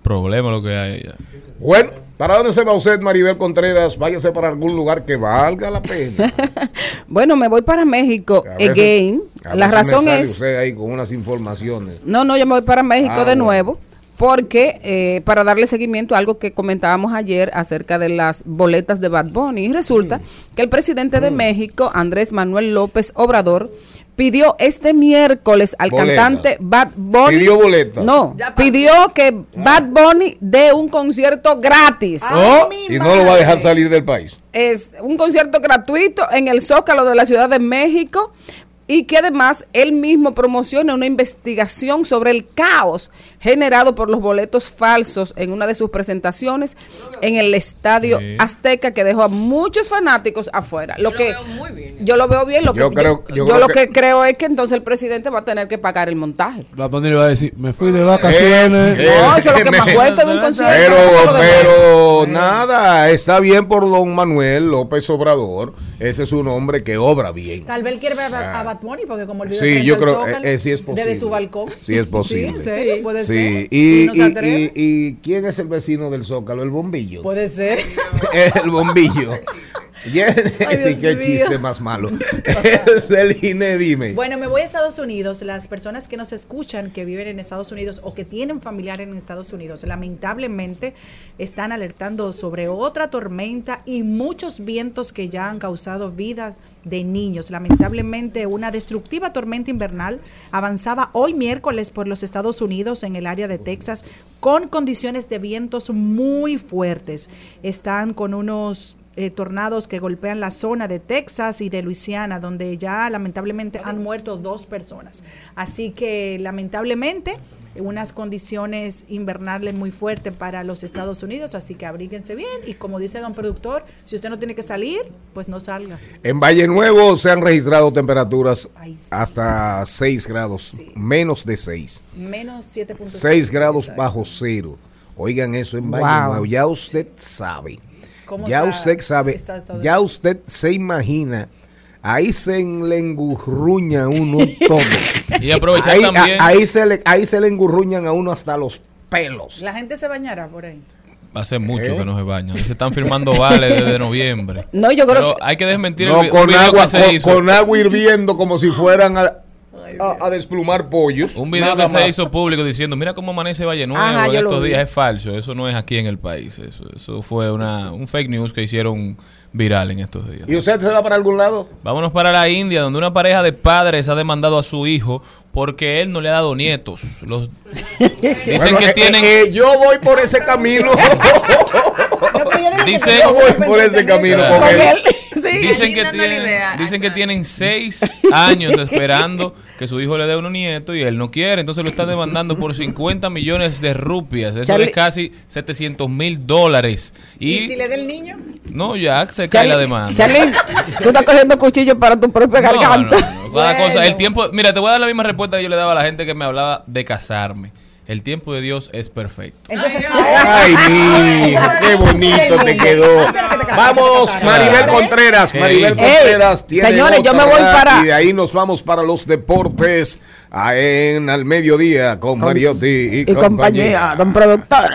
Problema lo que hay ya. Bueno, ¿para dónde se va usted, Maribel Contreras? Váyase para algún lugar que valga la pena. [LAUGHS] Bueno, me voy para México A veces- again. a La veces me razón sale es usted ahí con unas informaciones. No, no, yo me voy para México Ah, de bueno. nuevo. Porque eh, para darle seguimiento a algo que comentábamos ayer acerca de las boletas de Bad Bunny, y resulta Mm. que el presidente de México, Andrés Manuel López Obrador, pidió este miércoles al cantante Bad Bunny. Pidió boletas. No, pidió que Bad Bunny dé un concierto gratis. Oh, y no lo va a dejar salir del país. Es un concierto gratuito en el Zócalo de la Ciudad de México y que además él mismo promociona una investigación sobre el caos generado por los boletos falsos en una de sus presentaciones en el Estadio Sí. Azteca que dejó a muchos fanáticos afuera. Lo Yo que lo veo muy bien. yo lo veo bien, lo que Yo creo- yo, yo yo creo lo que- que creo es que entonces el presidente va a tener que pagar el montaje. Va a poner y va a decir, me fui de vacaciones. Eh, No, eso es lo que más me- cuesta de un concierto. Pero nada, está bien por don Manuel López Obrador. Ese es un hombre que obra bien. Tal vez quiere ver a, Ah. a Bad Bunny porque como el video Sí, yo creo Zócalo, eh, eh, sí es posible. Desde su balcón. Sí es posible. Sí, puede Sí, ser. y ¿quién es el vecino del Zócalo? El bombillo. Puede ser. [LAUGHS] el bombillo. [LAUGHS] [LAUGHS] Ay, sí, qué mío. chiste más malo. Celine, dime. Bueno, me voy a Estados Unidos. Las personas que nos escuchan, que viven en Estados Unidos o que tienen familiares en Estados Unidos, lamentablemente están alertando sobre otra tormenta y muchos vientos que ya han causado vidas de niños. Lamentablemente, una destructiva tormenta invernal avanzaba hoy miércoles por los Estados Unidos en el área de Texas con condiciones de vientos muy fuertes. Están con unos eh, tornados que golpean la zona de Texas y de Luisiana, donde ya lamentablemente han muerto dos personas. Así que lamentablemente unas condiciones invernales muy fuertes para los Estados Unidos, así que abríguense bien y como dice don productor, si usted no tiene que salir, pues no salga. En Valle Nuevo se han registrado temperaturas hasta 6 grados, menos de 6. Menos 7.6. 6 grados bajo cero. Oigan eso en Valle Wow. Nuevo. Ya usted sabe. ¿Cómo Ya está- usted sabe. Ya usted se imagina. Ahí se le engurruña a uno todo. [LAUGHS] Y aprovechar ahí, también- a- ahí, se le, ahí se le engurruñan a uno hasta los pelos. La gente se bañará por ahí. Hace mucho ¿Eh? que no se bañan. Se están firmando vales desde noviembre. No, yo creo Pero hay que desmentir No, el con agua, que se con, hizo. con agua hirviendo como si fueran a, a- a desplumar pollos. Un video que se hizo público diciendo, mira cómo amanece Valle Nuevo Ajá, en estos días. Es falso, eso no es aquí en el país. Eso, eso fue una, un fake news que hicieron viral en estos días. ¿Y usted se va para algún lado? Vámonos para la India, donde una pareja de padres ha demandado a su hijo porque él no le ha dado nietos. Los, [LAUGHS] dicen Bueno, que eh, tienen... eh, eh, yo voy por ese camino. [LAUGHS] Dice- yo voy por ese camino con, Con él. él. [LAUGHS] Sí. Dicen que, Dándole tienen, idea, dicen que tienen seis [LAUGHS] años esperando que su hijo le dé unos nietos y él no quiere. Entonces lo están demandando por 50 millones de rupias. Eso Charlie- es casi 700 mil dólares. ¿Y, Y, si le da el niño? no, ya se cae Charlie- la demanda. Charly, tú estás cogiendo cuchillo para tu propia No, garganta. no, no, cada cosa. El tiempo, mira, te voy a dar la misma respuesta que yo le daba a la gente que me hablaba de casarme. El tiempo de Dios es perfecto. Entonces, Ay, mi hijo, qué bonito te quedó. Vamos, Maribel Contreras. Maribel Ey, Contreras tiene señores, yo me voy para- Y de ahí nos vamos para los deportes en al mediodía con, Mariotti y, y compañía, don productor.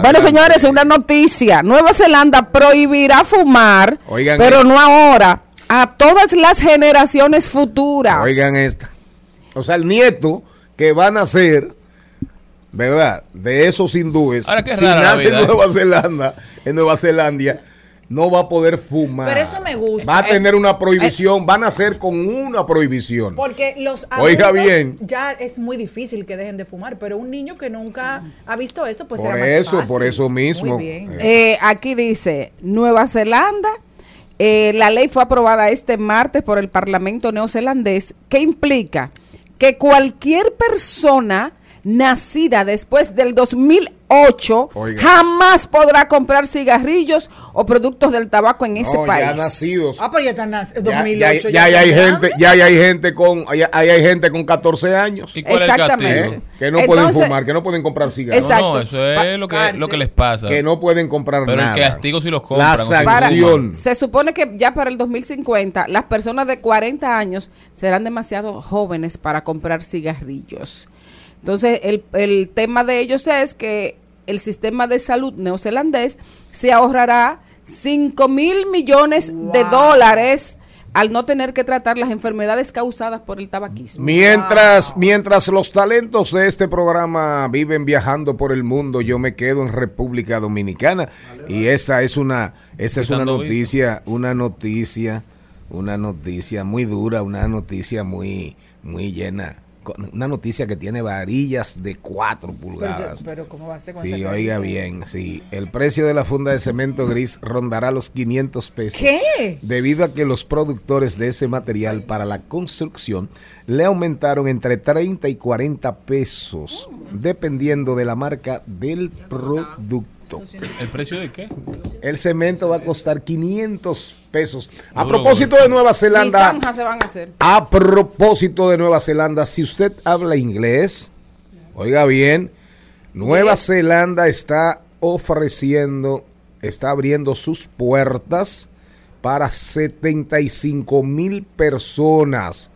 Bueno, señores, una noticia. Nueva Zelanda prohibirá fumar, Oigan pero esto. no ahora, a todas las generaciones futuras. Oigan esta. O sea, el nieto que van a ser, ¿verdad? De esos hindúes, Ahora, si nace en ¿eh? Nueva Zelanda, en Nueva Zelanda, no va a poder fumar. Pero eso me gusta. Va a Eh, tener una prohibición, van a ser con una prohibición. Porque los Oiga adultos bien. ya es muy difícil que dejen de fumar, pero un niño que nunca ha visto eso, pues por será más eso, fácil. por eso mismo. Muy bien. Eh, Eh, aquí dice, Nueva Zelanda, eh, la ley fue aprobada este martes por el Parlamento neozelandés, que implica que cualquier persona nacida después del 2008 Oiga. jamás podrá comprar cigarrillos o productos del tabaco en ese no, país. ya nacidos. Ah, pero ya está nac- Ya, 2008. ya- ya hay gente, ya hay gente con, ya, hay gente con 14 años. ¿Y cuál es el Exactamente. ¿eh? Que no pueden Entonces- fumar, que no pueden comprar cigarros. Exacto. No, no, eso es lo que, lo que les pasa. Que no pueden comprar Pero nada. el castigo si los compran. La sanción. se supone que ya para el 2050 las personas de 40 años serán demasiado jóvenes para comprar cigarrillos. Entonces, el, el tema de ellos es que el sistema de salud neozelandés se ahorrará 5 mil millones de dólares al no tener que tratar las enfermedades causadas por el tabaquismo. Mientras, mientras los talentos de este programa viven viajando por el mundo, yo me quedo en República Dominicana. Y esa es una, esa es una noticia, una noticia, una noticia muy dura, una noticia muy, muy llena una noticia que tiene varillas de 4 Pero, pulgadas. pero ¿cómo va a ser con Sí, oiga bien, sí. El precio de la funda de cemento gris rondará los 500 pesos. ¿Qué? Debido a que los productores de ese material para la construcción le aumentaron entre 30 y 40 pesos, dependiendo de la marca del producto. ¿El precio de qué? El cemento va a costar 500 pesos. A propósito de Nueva Zelanda, zanjas se van a hacer. a propósito de Nueva Zelanda, si usted habla inglés, oiga bien, Nueva Zelanda está ofreciendo, está abriendo sus puertas para 75 mil personas.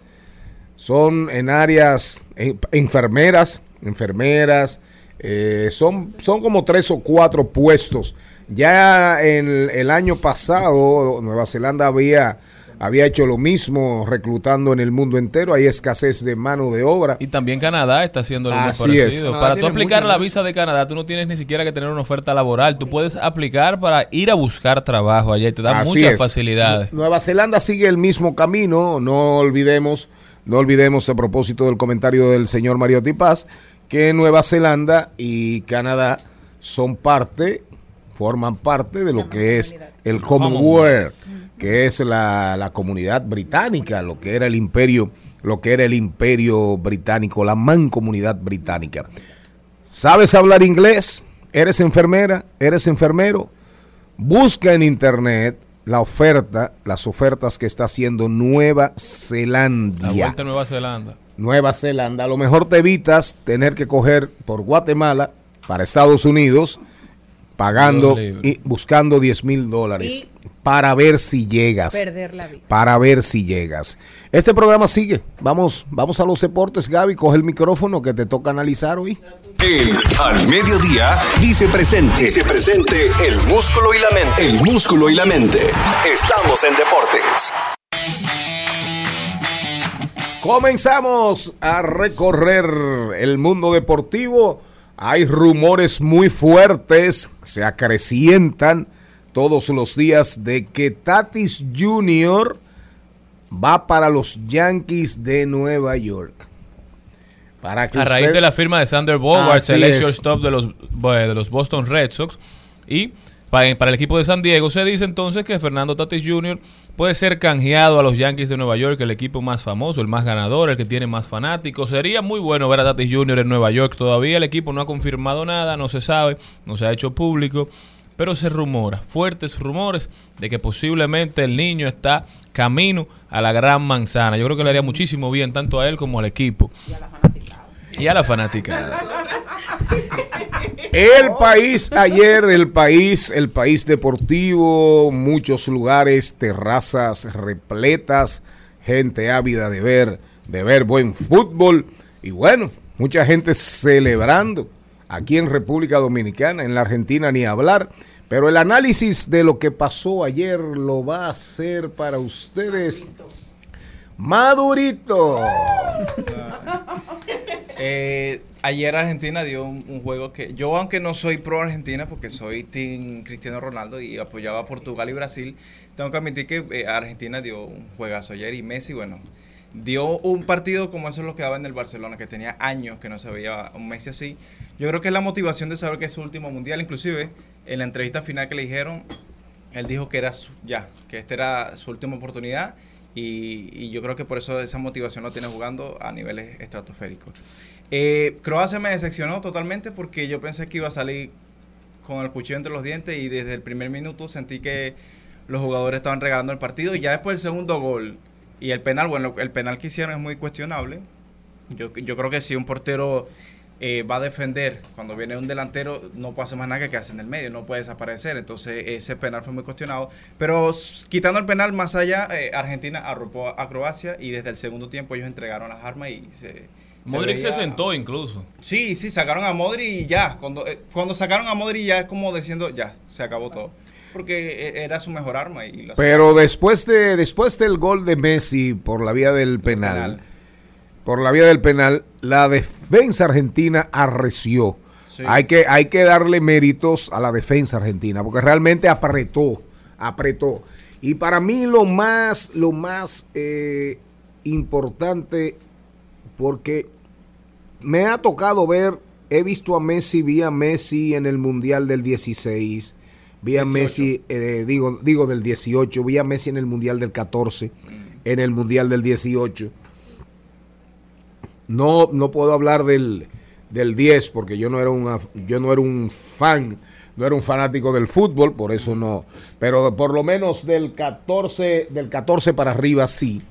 Son en áreas, en- enfermeras, enfermeras, eh, son, son como tres o cuatro puestos. Ya en el año pasado Nueva Zelanda había, había hecho lo mismo reclutando en el mundo entero. Hay escasez de mano de obra. Y también Canadá está haciendo lo Así es. parecido. Canadá Para tú aplicar mucho, la visa de Canadá, tú no tienes ni siquiera que tener una oferta laboral. Tú puedes aplicar para ir a buscar trabajo allá y te da Así muchas es. facilidades. Nueva Zelanda sigue el mismo camino, no olvidemos, no olvidemos a propósito del comentario del señor Mariotti Paz, que Nueva Zelanda y Canadá son parte, forman parte de lo que es el Commonwealth, que es la, la comunidad británica, lo que era el imperio, lo que era el imperio británico, la mancomunidad británica. ¿Sabes hablar inglés? ¿Eres enfermera? ¿Eres enfermero? Busca en internet la oferta, las ofertas que está haciendo Nueva La Zelandia. vuelta a Nueva Zelanda. Nueva Zelanda. A lo mejor te evitas tener que coger por Guatemala para Estados Unidos, pagando y buscando 10 mil dólares para ver si llegas. Perder la vida. Para ver si llegas. Este programa sigue. Vamos, vamos a los deportes, Gaby. Coge el micrófono que te toca analizar hoy. El Al Mediodía dice presente. Dice presente el músculo y la mente. El músculo y la mente. Estamos en deportes. Comenzamos a recorrer el mundo deportivo. Hay rumores muy fuertes, se acrecientan todos los días de que Tatis Jr. va para los Yankees de Nueva York. Para que A raíz de la firma de Sander Bogarts, Así el shortstop de los, bueno, de los Boston Red Sox. Y para, para el equipo de San Diego se dice entonces que Fernando Tatis Jr. puede ser canjeado a los Yankees de Nueva York, el equipo más famoso, el más ganador, el que tiene más fanáticos. Sería muy bueno ver a Tatis Jr. en Nueva York. Todavía el equipo no ha confirmado nada, no se sabe, no se ha hecho público. Pero se rumora, fuertes rumores, de que posiblemente el niño está camino a la gran manzana. Yo creo que le haría muchísimo bien tanto a él como al equipo. Y a la fanática. El país ayer, el país, el país deportivo, muchos lugares, terrazas repletas, gente ávida de ver, de ver buen fútbol y bueno, mucha gente celebrando aquí en República Dominicana, en la Argentina ni hablar, pero el análisis de lo que pasó ayer lo va a hacer para ustedes. Madurito. [LAUGHS] Eh, ayer Argentina dio un, juego que yo aunque no soy pro Argentina porque soy team Cristiano Ronaldo y apoyaba a Portugal y Brasil, tengo que admitir que eh, Argentina dio un juegazo ayer y Messi, bueno, dio un partido como eso es lo que daba en el Barcelona, que tenía años que no se veía un Messi así. Yo creo que es la motivación de saber que es su último mundial, inclusive en la entrevista final que le dijeron, él dijo que era su- ya, que esta era su última oportunidad y, yo creo que por eso esa motivación lo tiene jugando a niveles estratosféricos. Eh, Croacia me decepcionó totalmente porque yo pensé que iba a salir con el cuchillo entre los dientes y desde el primer minuto sentí que los jugadores estaban regalando el partido y ya después el segundo gol y el penal, bueno, el penal que hicieron es muy cuestionable. Yo, yo creo que si un portero eh, va a defender cuando viene un delantero, no puede hacer más nada que quedarse en el medio, no puede desaparecer. Entonces, ese penal fue muy cuestionado. Pero quitando el penal, más allá, eh, Argentina arropó a Croacia y desde el segundo tiempo ellos entregaron las armas y se. Modric se veía- sentó incluso. Sí, sí, sacaron a Modri y ya. Cuando, eh, cuando sacaron a Modri ya es como diciendo, ya, se acabó todo. Porque eh, era su mejor arma. Y lo Pero después de después del gol de Messi por la vía del penal, Penal. Por la vía del penal, la defensa argentina arreció. Sí. Hay que hay que darle méritos a la defensa argentina porque realmente apretó, apretó. Y para mí lo más lo más eh, importante porque me ha tocado ver, he visto a Messi, vi a Messi en el Mundial del 16, vi a 18. Messi, eh, digo, digo del 18, vi a Messi en el Mundial del 14, en el Mundial del 18. No, no puedo hablar del, del 10 porque yo no era un af- yo no era un fan, no era un fanático del fútbol, por eso no, pero por lo menos del 14 del 14 para arriba sí.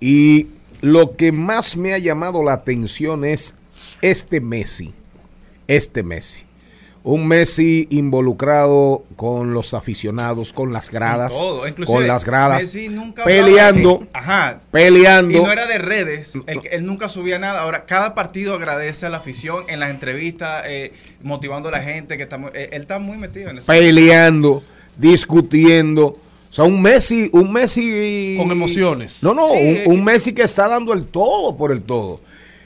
Y lo que más me ha llamado la atención es este Messi, este Messi. Un Messi involucrado con los aficionados, con las gradas, Todo, inclusive, con las gradas, Messi nunca peleando, de- ajá, peleando. Y no era de redes, él, él nunca subía nada. Ahora, cada partido agradece a la afición en las entrevistas, eh, motivando a la gente. que está muy- eh, Él está muy metido en eso. peleando, discutiendo. O sea, un Messi, un Messi Con emociones. No, no, Sí. un, un Messi que está dando el todo por el todo.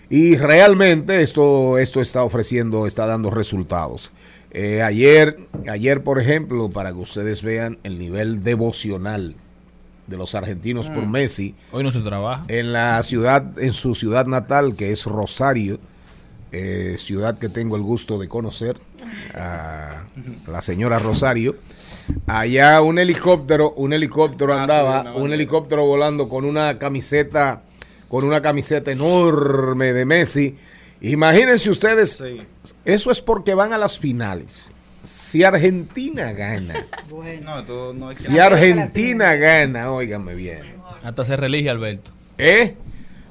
Y realmente esto, esto está ofreciendo, está dando resultados. Eh, ayer, ayer, por ejemplo, para que ustedes vean el nivel devocional de los argentinos por Mm. Messi. Hoy no se trabaja. En la ciudad, en su ciudad natal, que es Rosario, eh, ciudad que tengo el gusto de conocer, a la señora Rosario. Allá un helicóptero, un helicóptero andaba, un helicóptero volando con una camiseta, con una camiseta enorme de Messi. Imagínense ustedes, eso es porque van a las finales. Si Argentina gana, [LAUGHS] No, todo no hay que- si Argentina gana, óigame bien. Hasta se relige Alberto. ¿Eh?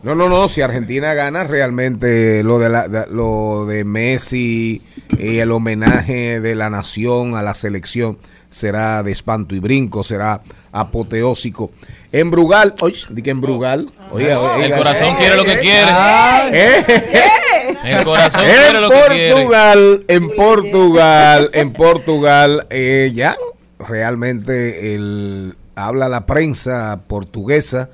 No, no, no, si Argentina gana realmente lo de la, de- lo de Messi y el homenaje de la nación a la selección será de espanto y brinco, será apoteósico. En Brugal, oye, di que en Brugal, oiga, oiga, El corazón eh, quiere lo que eh, quiere. El corazón en que. Portugal, en Portugal, en Portugal, eh, ya realmente el, habla la prensa portuguesa,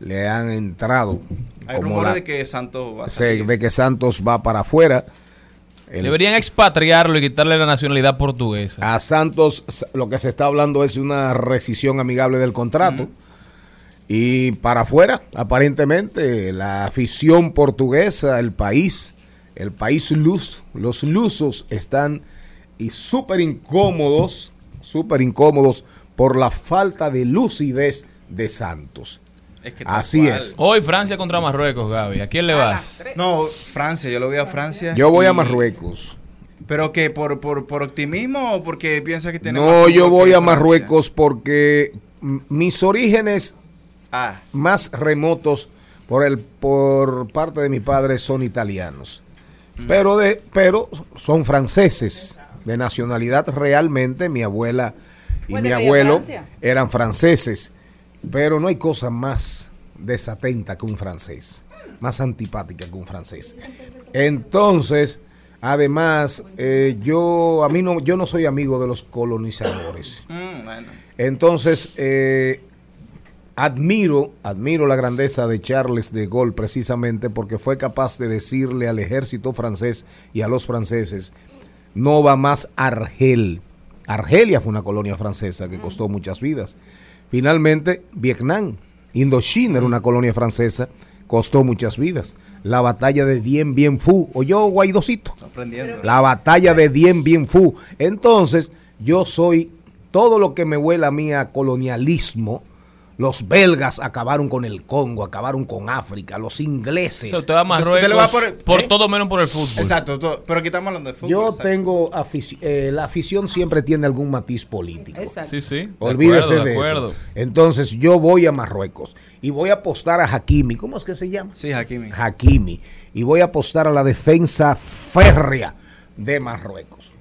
le han entrado Hay como rumores la- de que Santos va a se- salir. de que Santos va para afuera. El- Deberían expatriarlo y quitarle la nacionalidad portuguesa. a Santos lo que se está hablando es una rescisión amigable del contrato. Y para afuera, aparentemente, la afición portuguesa, el país, el país luz, los lusos están y súper incómodos, súper incómodos por la falta de lucidez de Santos. Así es. Hoy Francia contra Marruecos, Gaby. ¿A quién le vas? No, Francia, yo lo voy a Francia. Yo voy a Marruecos. ¿Pero que ¿Por, por, por optimismo o porque piensa que tiene No, yo voy a? Marruecos porque mis orígenes Ah. más remotos por el por parte de mi padre son italianos. Pero de pero son franceses de nacionalidad realmente mi abuela y mi abuelo eran franceses, pero no hay cosa más desatenta que un francés, más antipática que un francés. Entonces, además, eh, yo a mí no yo no soy amigo de los colonizadores. Mm. Entonces, eh, admiro, admiro la grandeza de Charles de Gaulle precisamente porque fue capaz de decirle al ejército francés y a los franceses, no va más Argel. Argelia fue una colonia francesa que costó muchas vidas. Finalmente, Vietnam, Indochina era una colonia francesa, costó muchas vidas. La batalla de Dien Bien Phu, o yo, Guaidocito. La batalla de Dien Bien Phu. Entonces, yo soy todo lo que me huela a mí a colonialismo. Los belgas acabaron con el Congo, acabaron con África, los ingleses. O sea, usted va a Entonces, Marruecos usted le va por, por- ¿eh? todo menos por el fútbol. Exacto, todo- pero aquí estamos hablando de fútbol. Yo exacto. tengo afici- eh, la afición siempre tiene algún matiz político. Exacto. Sí, sí. de Olvídese acuerdo, de, de acuerdo. eso. Entonces yo voy a Marruecos y voy a apostar a Hakimi. ¿Cómo es que se llama? Sí, Hakimi. Hakimi. Y voy a apostar a la defensa férrea de Marruecos.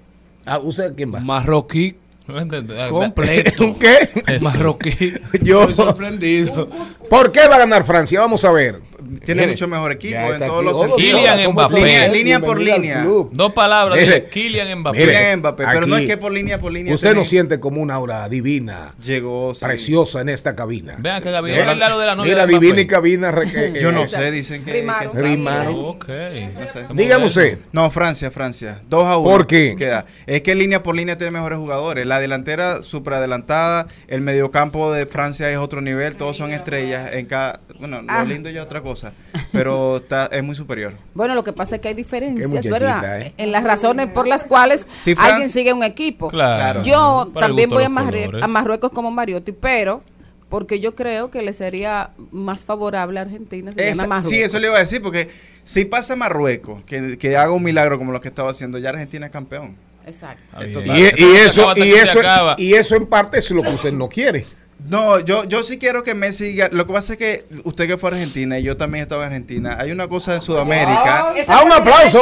Ah, ¿Usted quién va? Marroquí [LAUGHS] No entendí. Completo. [LAUGHS] ¿Qué? Eso. Marroquí. [LAUGHS] Yo- Estoy sorprendido. ¿Por qué va a ganar Francia? Vamos a ver. Tiene Mire, mucho mejor equipo en todos aquí. los sentidos. Kylian ¿cómo Mbappé. Línea, línea por línea. Dos palabras. Mire, Kylian Mbappé. mire, Kylian Mbappé, pero no aquí, es que por línea por línea. Usted tiene- no siente como una aura divina, Llegó. sí. preciosa en esta cabina. Vean que Mira, habla lo de la novia Mira, divina y cabina. Yo no eh, sé, dicen que. Rimaron. que- Rimaron. Ok. No sé. Dígame usted. No, Francia, Francia. 2 a 1. ¿Por qué? Queda. Es que línea por línea tiene mejores jugadores. La delantera super adelantada. El mediocampo de Francia es otro nivel. Todos son estrellas. En cada. bueno, lo Ah. lindo ya es otra cosa, pero está, es muy superior. Bueno, lo que pasa es que hay diferencias, ¿verdad? ¿eh? En las razones por las cuales Sí, alguien sigue un equipo. Claro. Yo Para también voy a, colores. a Marruecos como Mariotti, pero porque yo creo que le sería más favorable a Argentina si Esa- gana Marruecos. sí, eso le iba a decir, porque si pasa Marruecos, que, que haga un milagro como lo que estaba haciendo, ya Argentina es campeón. Exacto. Es Y, eso, y, eso, y eso en parte es lo que usted no quiere. No, yo, yo sí quiero que Messi Lo que pasa es que usted que fue a Argentina y yo también estaba en Argentina, hay una cosa en Sudamérica. ¡Ah, un aplauso!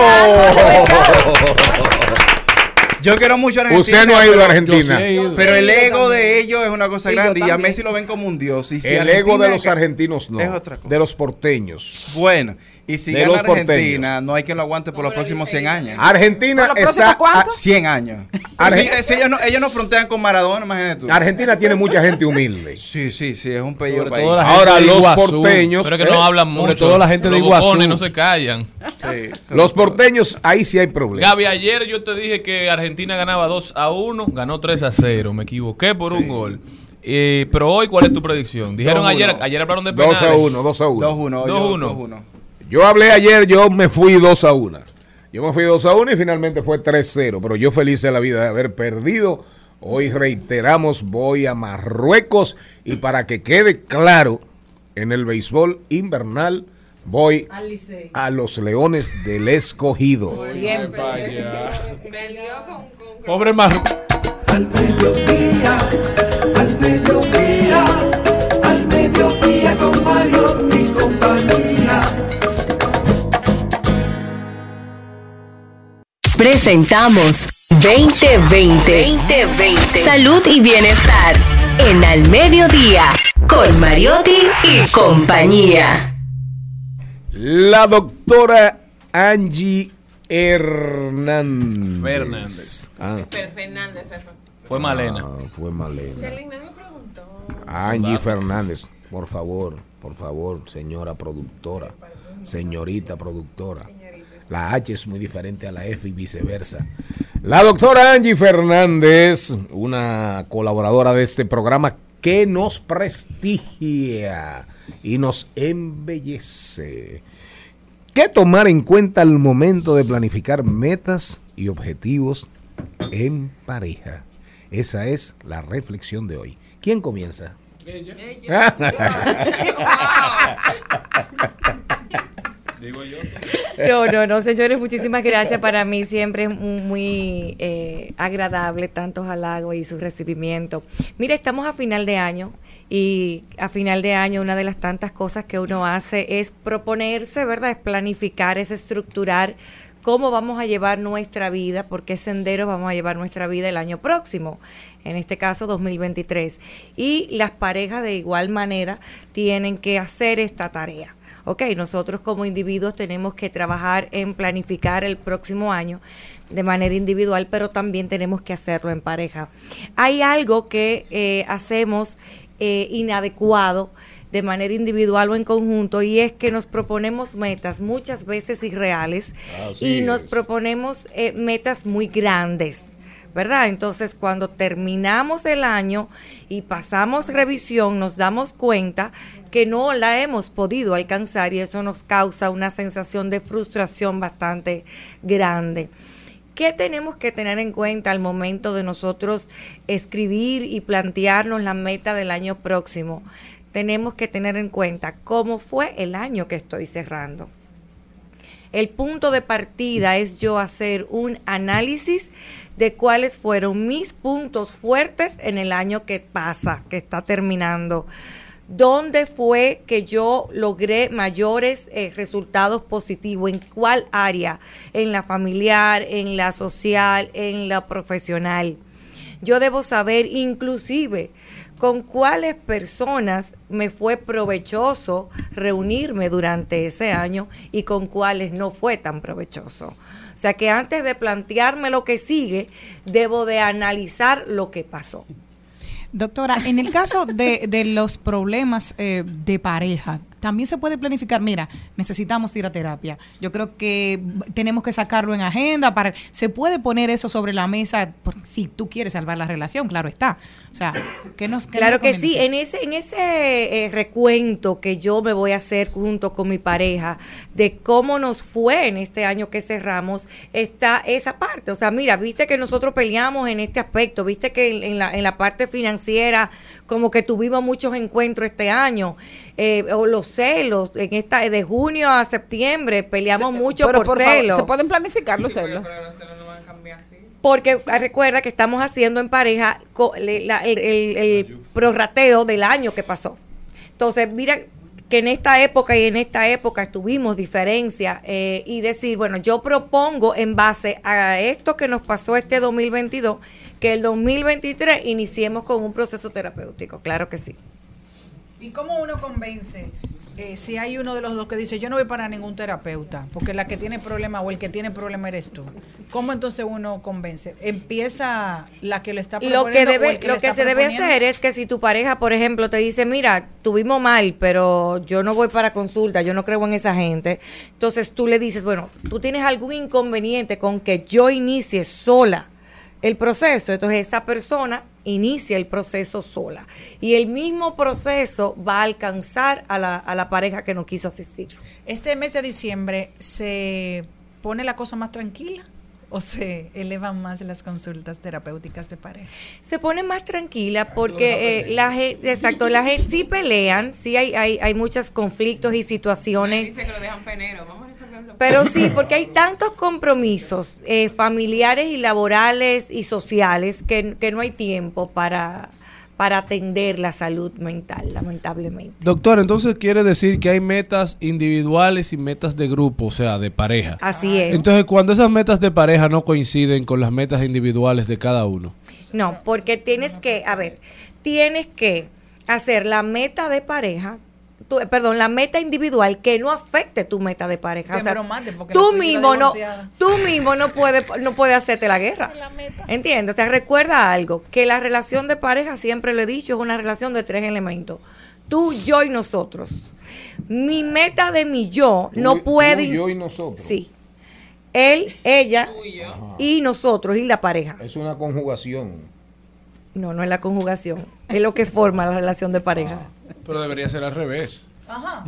Yo quiero mucho a Argentina. Usted no ha ido a pero- Argentina. Sí. Pero el ego de ellos es una cosa Y grande y a. Messi lo ven como un dios. Y si el Argentina ego de los argentinos no, Es otra cosa. de los porteños. Bueno, y si De gana los Argentina, no hay quien lo aguante por los próximos 100 años. Argentina ¿Por los está próximos cuántos? 100 años. Arge- Si- si ellos, no, ellos no frontean con Maradona, imagínate tú. Argentina tiene mucha gente humilde. [LAUGHS] Sí, sí, sí, es un país. Sobre país. todo la gente Ahora, de los Iguazú. porteños, Pero que ¿eh? no hablan Sobre mucho. todo la gente de Los Iguazú. bocones no se callan. [LAUGHS] Los porteños, ahí sí hay problemas. Gaby, ayer yo te dije que Argentina ganaba 2 a 1, ganó 3 a 0. Me equivoqué por un gol. Eh, pero hoy, ¿cuál es tu predicción? Dijeron 2-1. ayer, ayer hablaron de penales. 2 a 1, 2 a 1. 2-1. 2-1. Yo hablé ayer, yo me fui 2 a 1. Yo me fui 2 a 1 y finalmente fue 3-0. Pero yo feliz de la vida de haber perdido. Hoy reiteramos, voy a Marruecos. Y para que quede claro, en el béisbol invernal voy a los Leones del Escogido. Siempre. Pobre Marruecos. Al mediodía, al mediodía, al mediodía con Mario Presentamos 2020. 2020. Salud y bienestar. En Al Mediodía. Con Mariotti y compañía. La doctora Angie Hernández. Fernández. Ah, Fer- Fernández. Fue Malena. ah, fue Malena. Preguntó. Angie Fernández, por favor, por favor, señora productora, señorita productora. La H es muy diferente a la F y viceversa. La doctora Angie Fernández, una colaboradora de este programa que nos prestigia y nos embellece. ¿Qué tomar en cuenta al momento de planificar metas y objetivos en pareja? Esa es la reflexión de hoy. ¿Quién comienza? [LAUGHS] [LAUGHS] [LAUGHS] No, no, no, señores, muchísimas gracias. Para mí siempre es mu- muy eh, agradable tantos halagos y su recibimiento. Mira, estamos a final de año y a final de año una de las tantas cosas que uno hace es proponerse, ¿verdad? Es planificar, es estructurar cómo vamos a llevar nuestra vida, por qué sendero vamos a llevar nuestra vida el año próximo, en este caso 2023. Y las parejas de igual manera tienen que hacer esta tarea. Ok, nosotros como individuos tenemos que trabajar en planificar el próximo año de manera individual, pero también tenemos que hacerlo en pareja. Hay algo que eh, hacemos eh, inadecuado de manera individual o en conjunto y es que nos proponemos metas muchas veces irreales Así y nos es. proponemos eh, metas muy grandes. ¿Verdad? Entonces, cuando terminamos el año y pasamos revisión, nos damos cuenta que no la hemos podido alcanzar y eso nos causa una sensación de frustración bastante grande. ¿Qué tenemos que tener en cuenta al momento de nosotros escribir y plantearnos la meta del año próximo? Tenemos que tener en cuenta cómo fue el año que estoy cerrando. El punto de partida es yo hacer un análisis de cuáles fueron mis puntos fuertes en el año que pasa, que está terminando. ¿Dónde fue que yo logré mayores eh, resultados positivos? ¿En cuál área? ¿En la familiar, en la social, en la profesional? Yo debo saber inclusive con cuáles personas me fue provechoso reunirme durante ese año y con cuáles no fue tan provechoso. O sea que antes de plantearme lo que sigue, debo de analizar lo que pasó. Doctora, en el caso de, de los problemas eh, de pareja, también se puede planificar, mira, necesitamos ir a terapia. Yo creo que tenemos que sacarlo en agenda para se puede poner eso sobre la mesa por- si tú quieres salvar la relación, claro está. O sea, que nos qué Claro nos que sí, en ese, en ese eh, recuento que yo me voy a hacer junto con mi pareja de cómo nos fue en este año que cerramos, está esa parte. O sea, mira, viste que nosotros peleamos en este aspecto, viste que en, en la, en la parte financiera como que tuvimos muchos encuentros este año, eh, o los celos, en esta de junio a septiembre peleamos mucho Pero, por, celos. ¿Se pueden planificar los celos? Porque ah, recuerda que estamos haciendo en pareja el, el- el prorrateo del año que pasó. Entonces, mira que en esta época y en esta época tuvimos diferencia eh, y decir, bueno, yo propongo en base a esto que nos pasó este 2022, que el 2023 iniciemos con un proceso terapéutico. Claro que sí. ¿Y cómo uno convence eh, si hay uno de los dos que dice yo no voy para ningún terapeuta, porque la que tiene problema o el que tiene problema eres tú? ¿Cómo entonces uno convence? ¿Empieza la que le está Lo que, proponiendo o debe, el lo que está se debe hacer es que si tu pareja, por ejemplo, te dice, mira, tuvimos mal, pero yo no voy para consulta, yo no creo en esa gente, entonces tú le dices, bueno, tú tienes algún inconveniente con que yo inicie sola el proceso, entonces esa persona inicia el proceso sola y el mismo proceso va a alcanzar a la, a la pareja que no quiso asistir. Este mes de diciembre se pone la cosa más tranquila o se elevan más las consultas terapéuticas de pareja. se pone más tranquila porque eh, la gente, exacto, la gente sí pelean, sí hay, hay, hay muchos conflictos y situaciones. Dice que lo dejan penero. Vamos a resolverlo. Pero sí, porque hay tantos compromisos eh, familiares y laborales y sociales que, que no hay tiempo para, para atender la salud mental, lamentablemente. Doctor, entonces quiere decir que hay metas individuales y metas de grupo, o sea, de pareja. Así es. Entonces, cuando esas metas de pareja no coinciden con las metas individuales de cada uno. No, porque tienes que, a ver, tienes que hacer la meta de pareja, tu- perdón, la meta individual que no afecte tu meta de pareja. O sea, tú mismo no, tú mismo no puedes, no puedes hacerte la guerra. ¿Entiendes? O sea, recuerda algo, que la relación de pareja, siempre lo he dicho, es una relación de tres elementos. Tú, yo y nosotros. Mi meta de mi yo no puede... tú, yo y nosotros. Sí. Él, ella y nosotros y la pareja. Es una conjugación. No, no es la conjugación. Es lo que forma la relación de pareja. Pero debería ser al revés.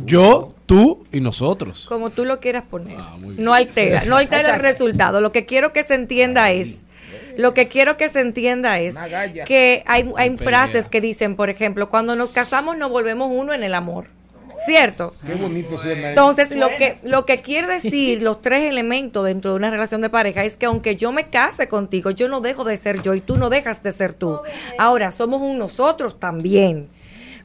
Yo, tú y nosotros. Como tú lo quieras poner. Ah, no altera, no altera el resultado. Lo que quiero que se entienda es, lo que quiero que se entienda es que hay, hay frases que dicen, por ejemplo, cuando nos casamos nos volvemos uno en el amor. ¿Cierto? Qué bonito suena Entonces, lo que, lo que quiere decir [LAUGHS] los tres elementos dentro de una relación de pareja es que aunque yo me case contigo, yo no dejo de ser yo y tú no dejas de ser tú. Ahora, somos un nosotros también.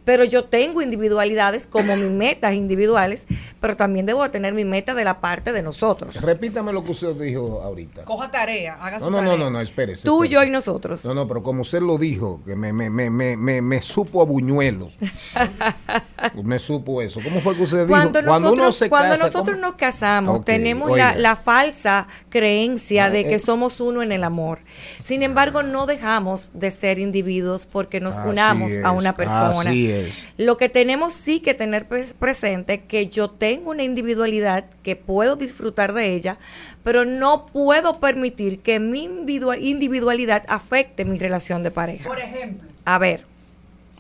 Pero yo tengo individualidades como mis metas individuales, pero también debo de tener mi meta de la parte de nosotros. Repítame lo que usted dijo ahorita. Coja tarea, haga su No, no, tarea. no, no, no, espérese. Tú, espérese. yo y nosotros. No, no, pero como usted lo dijo, que me, me, me, me, me, me supo a buñuelos. [LAUGHS] me supo eso. ¿Cómo fue que usted dijo? Cuando nosotros, uno se cuando casa, nosotros ¿cómo? nos casamos, tenemos la, la falsa creencia de Ah, que eh. somos uno en el amor. Sin embargo, no dejamos de ser individuos porque nos unamos a una persona. así es. Lo que tenemos sí que tener pres- presente que yo tengo una individualidad que puedo disfrutar de ella, pero no puedo permitir que mi individua- individualidad afecte mi relación de pareja. Por ejemplo. A ver.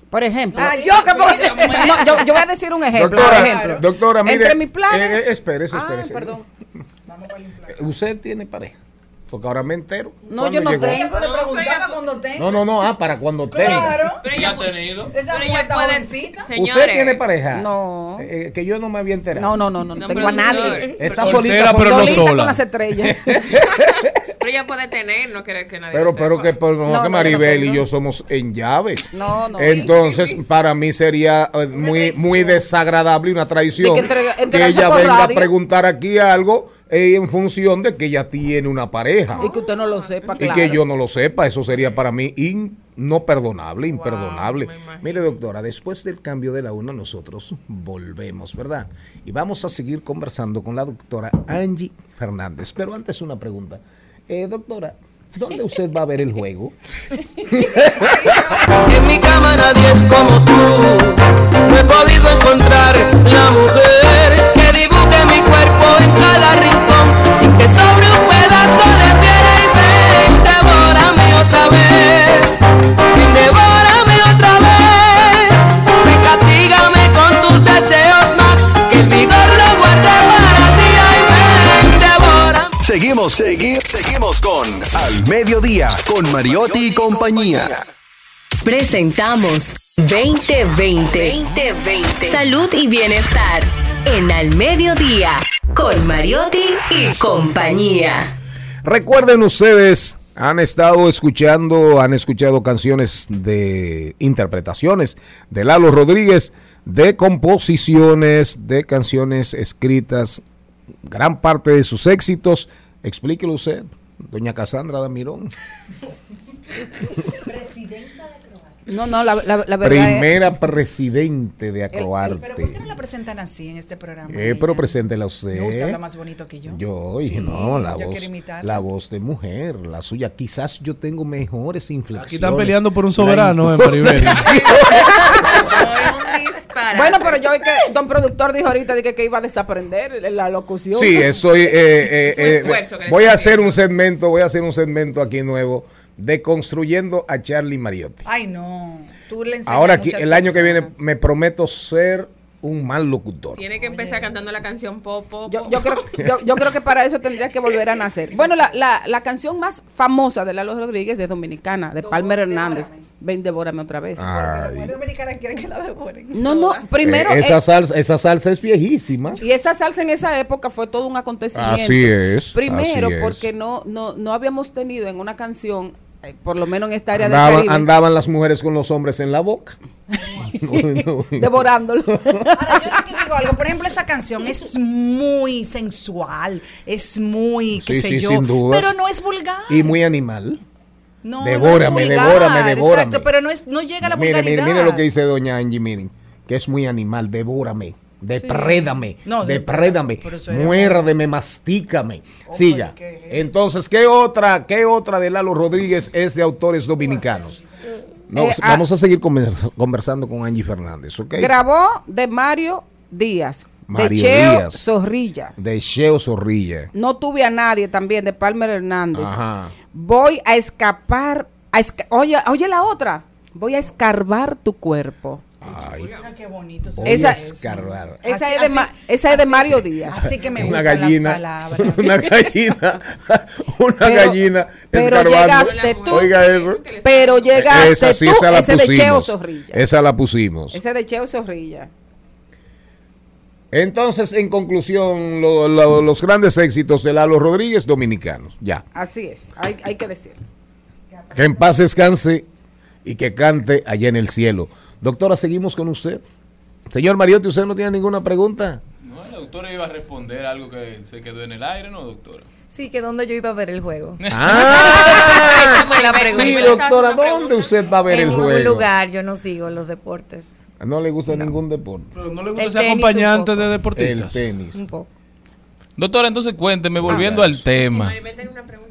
Por ejemplo. Ah, yo que No, yo, yo voy a decir un ejemplo. Doctora, por ejemplo. doctora, mire. Entre mis planes. eh, eh, espérese, Ah, espérese. perdón. Eh, ¿Usted tiene pareja? Porque ahora me entero. No, ¿Cuándo yo no llegó? tengo. Le preguntaba cuando tenga. No, no, no, ah, para cuando tenga. Claro. Pero ella, ha tenido. Esa pero ella puede, señores. ¿Usted tiene pareja? No. Eh, eh, que yo no me había enterado. No, no, no, no, no No, tengo a nadie. señor. Está Soltera, solita, pero no solita. Solita sola. con las estrellas. [LAUGHS] Pero ella puede tener, no querer que nadie Pero, pero sepa. que, pero no, No, que no, yo no Maribel y tengo. yo somos en llaves. No, no. Entonces, para mí sería eh, muy, muy desagradable y una traición que ella por venga a preguntar aquí algo en función de que ella tiene una pareja. Y que usted no lo sepa, Y claro. que yo no lo sepa, eso sería para mí in- no perdonable, imperdonable. Mire, doctora, después del cambio de la una, nosotros volvemos, ¿verdad? Y vamos a seguir conversando con la doctora Angie Fernández. Pero antes una pregunta. Eh, doctora, ¿dónde usted va a ver el juego? En mi cama nadie es como tú. No he podido encontrar la mujer mediodía con Mariotti y compañía. Presentamos 2020. 2020. Salud y bienestar. En Al Mediodía. Con Mariotti y compañía. Recuerden ustedes, han estado escuchando, han escuchado canciones de interpretaciones de Lalo Rodríguez, de composiciones, de canciones escritas, gran parte de sus éxitos. Explíquelo usted, doña Casandra Damirón. [LAUGHS] No, no, la, la, la verdad Primera presidente de es... el- el- Acroarte. pero ¿por qué no la presentan así en este programa? Eh, pero preséntela usted. Me gusta hablar más bonito que yo. Yo, Sí, y no, la yo voz, la voz de mujer, la suya. Quizás yo tengo mejores inflexiones. Aquí están peleando por un soberano en Maribel. [LAUGHS] Bueno, pero yo vi que don productor dijo ahorita de que, que iba a desaprender la locución. Sí, estoy. eh, eh, [LAUGHS] eh, voy a hacer un segmento, voy a hacer un segmento aquí nuevo de construyendo a Charlie Mariotti. Ay, no. Tú le enseñas Ahora el año que viene me prometo ser un mal locutor. Tiene que empezar cantando la canción Pop, Pop, Yo, yo creo, yo, yo creo que para eso tendría que volver a nacer. Bueno, la, la, la canción más famosa de Lalo Rodríguez es dominicana, de Palmer Hernández. Ven, devórame otra vez. Ay. Los dominicanos quieren que la devoren. No, no, primero... Eh, esa, eh, salsa, esa salsa es viejísima. y esa salsa en esa época fue todo un acontecimiento. Así es, Primero, así es. porque no, no, no habíamos tenido en una canción, por lo menos en esta área del Andaban, Caribe, andaban las mujeres con los hombres en la boca. [LAUGHS] devorándolo. [LAUGHS] digo algo, por ejemplo, esa canción es muy sensual, es muy, qué Sí, sé sí, yo, sin dudas. pero no es vulgar. Y muy animal. No, devórame, no es vulgar, devórame, devórame. Exacto, pero no es no llega a la Mire, mire, vulgaridad. mire lo que dice doña Angie, miren, que es muy animal, devórame, deprédame, No, deprédame, muérdeme, mastícame. Siga. Entonces, ¿qué otra, qué otra de Lalo Rodríguez es de autores dominicanos? No, Eh, vamos a seguir conver- conversando con Angie Fernández, ¿ok? Grabó de Mario Díaz, Mario de Cheo Díaz. Zorrilla. De Cheo Zorrilla. No tuve a nadie también, de Palmer Hernández. Ajá. Voy a escapar. A esca- oye, oye la otra. Voy a escarbar tu cuerpo. Ay. qué bonito. Esa- a escarbar. Esa Así- es de, así- Ma- esa es de Mario Díaz. Así que me Una gustan gallina, las palabras. [LAUGHS] una gallina, [LAUGHS] una Pero- gallina pero escarbando. llegaste tú. Oiga eso. Pero llegaste esa sí, tú, esa la ese de Cheo pusimos. Zorrilla. Esa la pusimos. Ese de Cheo Zorrilla. Entonces, en conclusión, lo- lo- los grandes éxitos de Lalo Rodríguez, dominicanos. Ya. Así es, hay, hay que decir. Que en paz descanse y que cante allá en el cielo. Doctora, seguimos con usted. Señor Mariotti, ¿usted no tiene ninguna pregunta? No, la doctora iba a responder algo que se quedó en el aire, ¿no, doctora? Sí, que dónde yo iba a ver el juego. Ah, [LAUGHS] la pregunta. sí, doctora, ¿dónde usted va a ver en el ningún juego? lugar, yo no sigo los deportes. No le gusta ningún deporte. Pero no le gusta El ser acompañante de deportistas. El tenis. Un poco. Doctora, entonces cuénteme, volviendo al tema.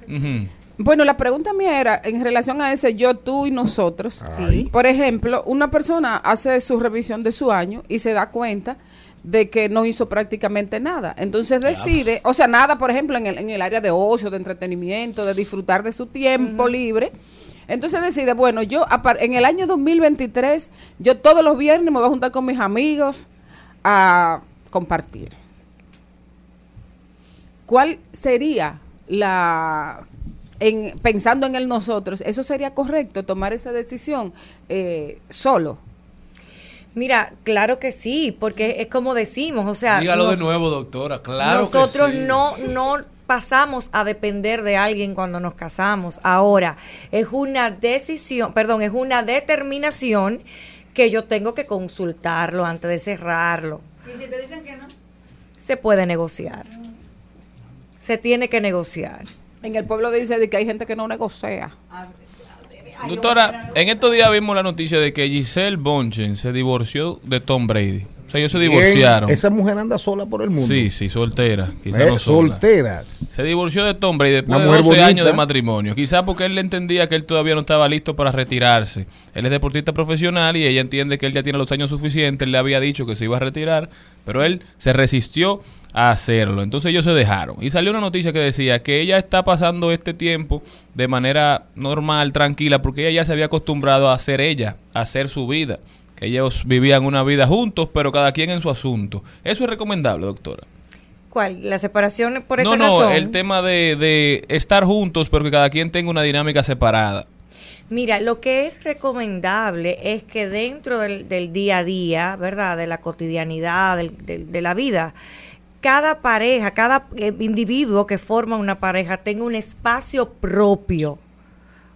Ujú. Bueno, la pregunta mía era en relación a ese yo, tú y nosotros. Sí. Por ejemplo, una persona hace su revisión de su año y se da cuenta de que no hizo prácticamente nada. Entonces decide, o sea, nada, por ejemplo, en el, en el área de ocio, de entretenimiento, de disfrutar de su tiempo libre. Entonces decide, bueno, yo a par- en el año 2023, yo todos los viernes me voy a juntar con mis amigos a compartir. ¿Cuál sería la en, pensando en el nosotros, eso sería correcto tomar esa decisión eh, solo. Mira, claro que sí, porque es como decimos, o sea, Dígalo de nuevo, doctora. Claro nosotros que sí. no no pasamos a depender de alguien cuando nos casamos. Ahora, es una decisión, perdón, es una determinación que yo tengo que consultarlo antes de cerrarlo. ¿Y si te dicen que no? Se puede negociar. Se tiene que negociar. En el pueblo dice de que hay gente que no negocia. Doctora, en estos días vimos la noticia de que Giselle Bonchen se divorció de Tom Brady. O sea, ellos se Bien, divorciaron. Esa mujer anda sola por el mundo. Sí, sí, soltera. Quizá Eh, no sola. soltera. Se divorció de Tom Brady después de mujer 12 bonita. años de matrimonio. Quizá porque él le entendía que él todavía no estaba listo para retirarse. Él es deportista profesional y ella entiende que él ya tiene los años suficientes. Él le había dicho que se iba a retirar, pero él se resistió a hacerlo. Entonces ellos se dejaron. Y salió una noticia que decía que ella está pasando este tiempo de manera normal, tranquila, porque ella ya se había acostumbrado a ser ella, a hacer su vida. Que ellos vivían una vida juntos, pero cada quien en su asunto. ¿Eso es recomendable, doctora? ¿Cuál? ¿La separación por esa No, no, razón? el tema de, de estar juntos, pero que cada quien tenga una dinámica separada. Mira, lo que es recomendable es que dentro del, del día a día, ¿verdad? De la cotidianidad, del- de la vida, cada pareja, cada eh, individuo que forma una pareja tenga un espacio propio.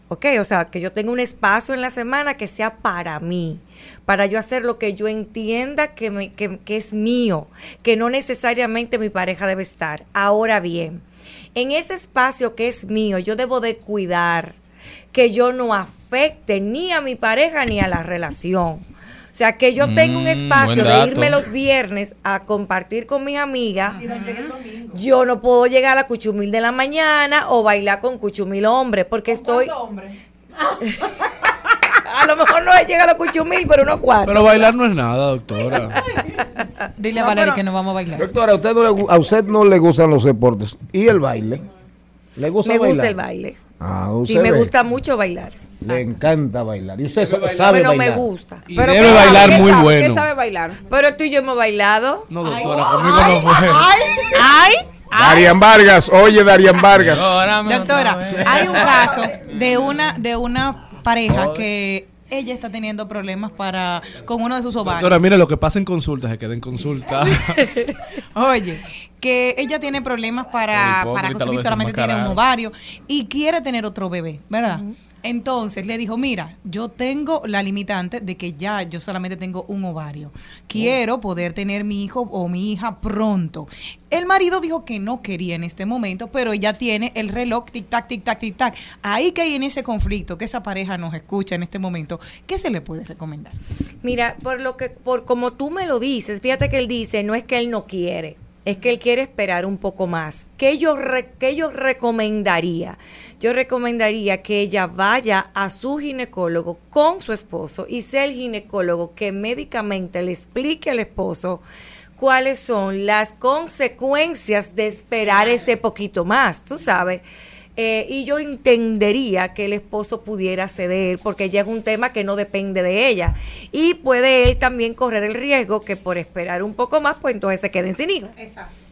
¿Ok? O sea, que yo tenga un espacio en la semana que sea para mí, para yo hacer lo que yo entienda que, me- que- que es mío, que no necesariamente mi pareja debe estar. Ahora bien, en ese espacio que es mío, yo debo de cuidar que yo no afecte ni a mi pareja ni a la relación. O sea, que yo tenga un Mm, espacio de irme los viernes a compartir con mis amigas. Yo no puedo llegar a la cuchumil de la mañana o bailar con cuchumil hombre porque estoy... [LAUGHS] a lo mejor no llega a la cuchumil, pero uno cuatro. Pero bailar no es nada, doctora. [LAUGHS] Dile a Valeria que nos vamos a bailar. Doctora, a usted, no le, a usted no le gustan los deportes. ¿Y el baile? ¿Le gusta me bailar? gusta el baile. Ah, Y me ve. gusta mucho bailar. Le encanta bailar. ¿Y usted sa- sabe Bueno, bailar? me gusta. Y debe bailar muy bueno. bailar? Pero tú y yo hemos bailado. No, doctora, conmigo no fue. Ay, ay. Darian Vargas, oye Darian Vargas. Doctora, hay un caso de una de una pareja que ella está teniendo problemas para con uno de sus ovarios. Doctora, mire, lo que pasa en consulta se queda en consulta. [LAUGHS] Oye, que ella tiene problemas para, para concebir, solamente tiene un ovario y quiere tener otro bebé, ¿verdad? Entonces le dijo, mira, yo tengo la limitante de que ya yo solamente tengo un ovario. Quiero poder tener mi hijo o mi hija pronto. El marido dijo que no quería en este momento, pero ella tiene el reloj tic-tac, tic-tac, tic-tac. Ahí que hay en ese conflicto, que esa pareja nos escucha en este momento, ¿qué se le puede recomendar? Mira, por lo que, por como tú me lo dices, fíjate que él dice, no es que él no quiere, es que él quiere esperar un poco más. ¿Qué yo, yo recomendaría? Yo recomendaría que ella vaya a su ginecólogo con su esposo y sea el ginecólogo que médicamente le explique al esposo cuáles son las consecuencias de esperar ese poquito más, tú sabes. Eh, y yo entendería que el esposo pudiera ceder, porque ya es un tema que no depende de ella. Y puede él también correr el riesgo que por esperar un poco más, pues entonces se queden sin hijos. Exacto.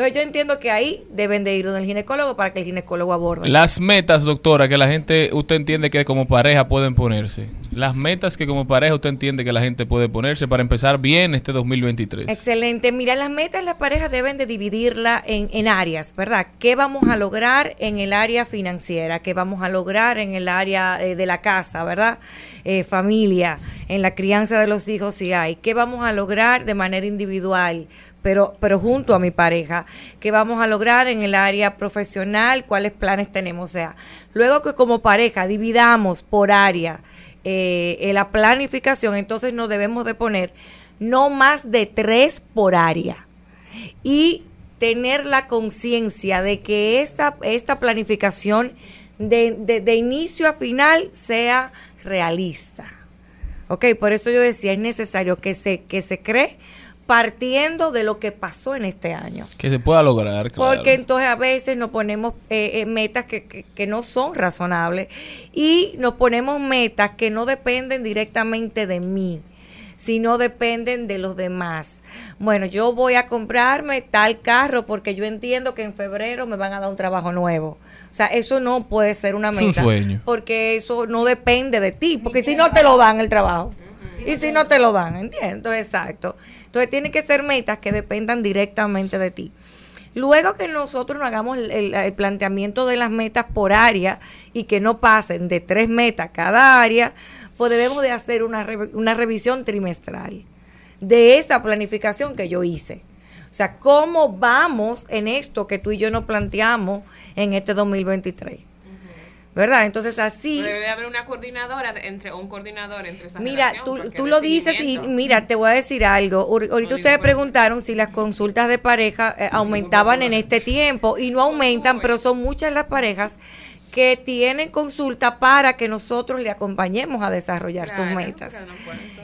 Entonces yo entiendo que ahí deben de ir donde el ginecólogo para que el ginecólogo aborde. Las metas, doctora, que la gente, usted entiende que como pareja pueden ponerse. Las metas que como pareja usted entiende que la gente puede ponerse para empezar bien este 2023. Excelente. Mira, las metas las parejas deben de dividirla en, en áreas, ¿verdad? ¿Qué vamos a lograr en el área financiera? ¿Qué vamos a lograr en el área eh, de la casa, ¿verdad? Eh, familia, en la crianza de los hijos si hay. ¿Qué vamos a lograr de manera individual? Pero, pero junto a mi pareja, ¿qué vamos a lograr en el área profesional? ¿Cuáles planes tenemos? O sea, luego que como pareja dividamos por área eh, eh, la planificación, entonces nos debemos de poner no más de tres por área y tener la conciencia de que esta, esta planificación de, de- de inicio a final sea realista. Ok, por eso yo decía, es necesario que se, que se cree partiendo de lo que pasó en este año. Que se pueda lograr, claro. Porque entonces a veces nos ponemos eh, eh, metas que, que- que no son razonables y nos ponemos metas que no dependen directamente de mí, sino dependen de los demás. Bueno, yo voy a comprarme tal carro porque yo entiendo que en febrero me van a dar un trabajo nuevo. O sea, eso no puede ser una Es meta. un sueño. Porque eso no depende de ti, porque si no te lo dan el trabajo. Y si no te lo dan, ¿entiendes? Exacto. Entonces tienen que ser metas que dependan directamente de ti. Luego que nosotros nos hagamos el, planteamiento de las metas por área y que no pasen de tres metas cada área, pues debemos de hacer una, una revisión trimestral de esa planificación que yo hice. O sea, ¿cómo vamos en esto que tú y yo nos planteamos en este 2023? ¿Verdad? Entonces así... Pero debe haber una coordinadora entre un coordinador entre esa Mira, tú, tú lo dices y mira, te voy a decir algo. Ahor- Ahorita ustedes preguntaron si las consultas de pareja eh, aumentaban en este tiempo y no aumentan, pero son muchas las parejas que tienen consulta para que nosotros le acompañemos a desarrollar sus metas.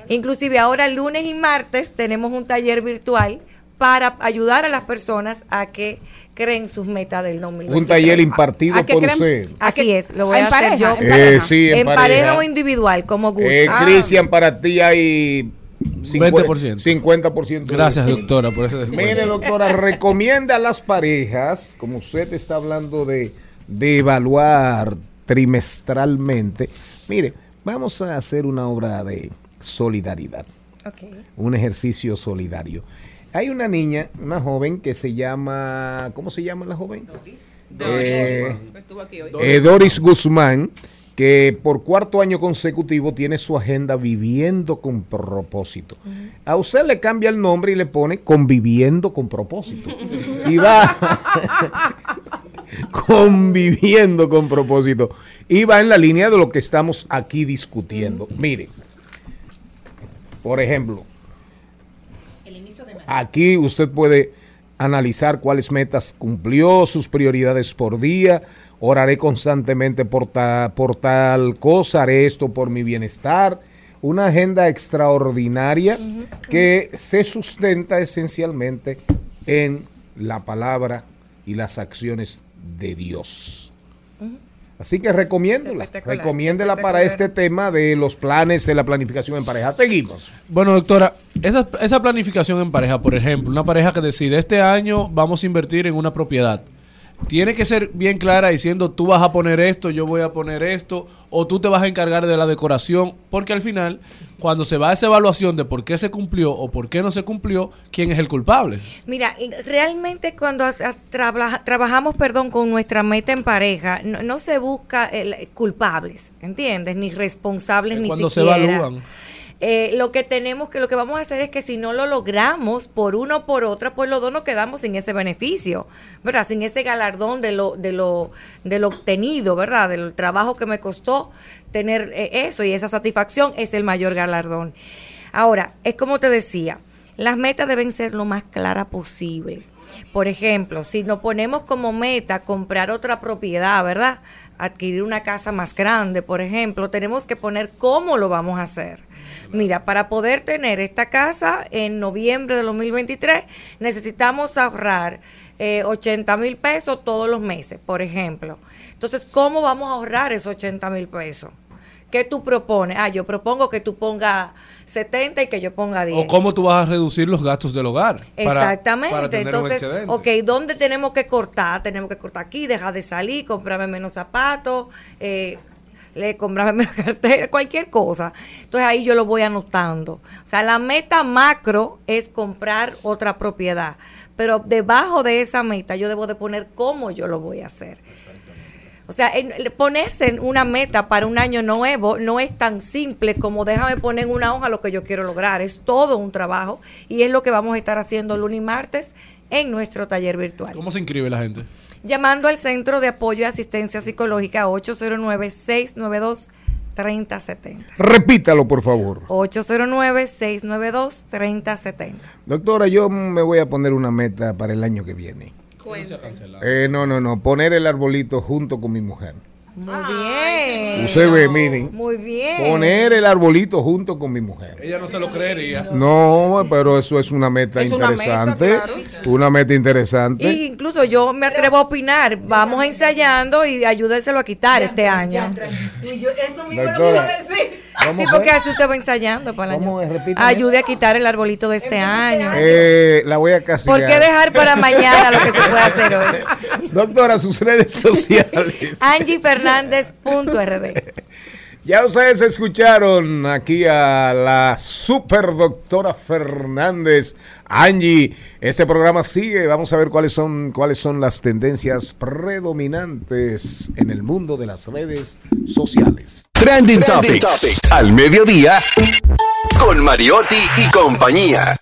Inclusive ahora lunes y martes tenemos un taller virtual para ayudar a las personas a que creen sus metas del 2023. Un taller impartido por usted. Así es, lo voy ¿En a hacer yo. ¿En pareja? Eh, sí, en en pareja pareja. o individual, como guste. Eh, Cristian, para ti hay 20%. 50%. de Gracias, descuento. doctora, por ese descuento. Mire, doctora, recomienda a las parejas, como usted está hablando de, de evaluar trimestralmente, mire, vamos a hacer una obra de solidaridad, un ejercicio solidario. Hay una niña, una joven que se llama, ¿cómo se llama la joven? Eh, Estuvo aquí hoy. eh, Doris Guzmán, que por cuarto año consecutivo tiene su agenda viviendo con propósito. A usted le cambia el nombre y le pone conviviendo con propósito. Y va [LAUGHS] conviviendo con propósito. Y va en la línea de lo que estamos aquí discutiendo. Mire, por ejemplo, Aquí usted puede analizar cuáles metas cumplió, sus prioridades por día. Oraré constantemente por, ta- por tal cosa, haré esto por mi bienestar. Una agenda extraordinaria que se sustenta esencialmente en la palabra y las acciones de Dios. Así que recomiéndola, Espectacular, recomiéndela para este tema de los planes de la planificación en pareja. Seguimos. Bueno, doctora, esa, esa planificación en pareja, por ejemplo, una pareja que decide, este año vamos a invertir en una propiedad. Tiene que ser bien clara diciendo, tú vas a poner esto, yo voy a poner esto, o tú te vas a encargar de la decoración, porque al final, cuando se va a esa evaluación de por qué se cumplió o por qué no se cumplió, ¿quién es el culpable? Mira, realmente cuando trabajamos, perdón, con nuestra meta en pareja, no, no se busca el- culpables, ¿entiendes? Ni responsables ni cuando se siquiera. evalúan. Eh, lo que tenemos que lo que vamos a hacer es que si no lo logramos por una o por otra, pues los dos nos quedamos sin ese beneficio, ¿verdad? Sin ese galardón de lo de lo de lo obtenido, ¿verdad? Del trabajo que me costó tener eh, eso y esa satisfacción es el mayor galardón. Ahora, es como te decía, las metas deben ser lo más claras posible. Por ejemplo, si nos ponemos como meta comprar otra propiedad, ¿verdad? Adquirir una casa más grande, por ejemplo, tenemos que poner cómo lo vamos a hacer. Mira, para poder tener esta casa en noviembre de 2023, necesitamos ahorrar eh, 80 mil pesos todos los meses, por ejemplo. Entonces, ¿cómo vamos a ahorrar esos 80 mil pesos? ¿Qué tú propones? Ah, yo propongo que tú pongas 70 y que yo ponga 10. O cómo tú vas a reducir los gastos del hogar. Exactamente. para tener un Entonces, excedente. ok, ¿dónde tenemos que cortar? Tenemos que cortar aquí, dejar de salir, comprarme menos zapatos, eh, le comprarme menos cartera, cualquier cosa. Entonces ahí yo lo voy anotando. O sea, la meta macro es comprar otra propiedad, pero debajo de esa meta yo debo de poner cómo yo lo voy a hacer. O sea, en- ponerse en una meta para un año nuevo no es tan simple como déjame poner en una hoja lo que yo quiero lograr. Es todo un trabajo y es lo que vamos a estar haciendo lunes y martes en nuestro taller virtual. ¿Cómo se inscribe la gente? Llamando al Centro de Apoyo y Asistencia Psicológica 809-692-3070. Repítalo, por favor. 809-692-3070. Doctora, yo me voy a poner una meta para el año que viene. Eh, no, no, no. Poner el arbolito junto con mi mujer. Muy bien. Usted ve, miren. Muy bien. Poner el arbolito junto con mi mujer. Ella no se lo creería. No, pero eso es una meta Es una meta, interesante. claro. Una meta interesante. Y incluso yo me atrevo a opinar. Vamos ensayando y ayúdenselo a quitar este año. eso mismo lo iba a decir. ¿cómo Sí, porque así usted va ensayando para el año. Ayude a quitar el arbolito de este año. Eh, la voy a castigar. ¿Por qué dejar para [LAUGHS] mañana lo que se puede hacer hoy? Doctora, sus redes [LAUGHS] sociales. AngieFernández.rd [LAUGHS] Ya ustedes escucharon aquí a la super doctora Fernández. Angie, este programa sigue. Vamos a ver cuáles son, cuáles son las tendencias predominantes en el mundo de las redes sociales. Trending Topics. Al mediodía. Con Mariotti y compañía.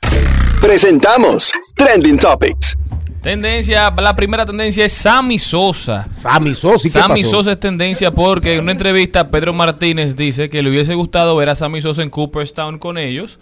Presentamos Trending Topics. Tendencia, la primera tendencia es Sammy Sosa. Sammy Sosa, ¿y qué Sammy pasó? Sosa es tendencia porque en una entrevista Pedro Martínez dice que le hubiese gustado ver a Sammy Sosa en Cooperstown con ellos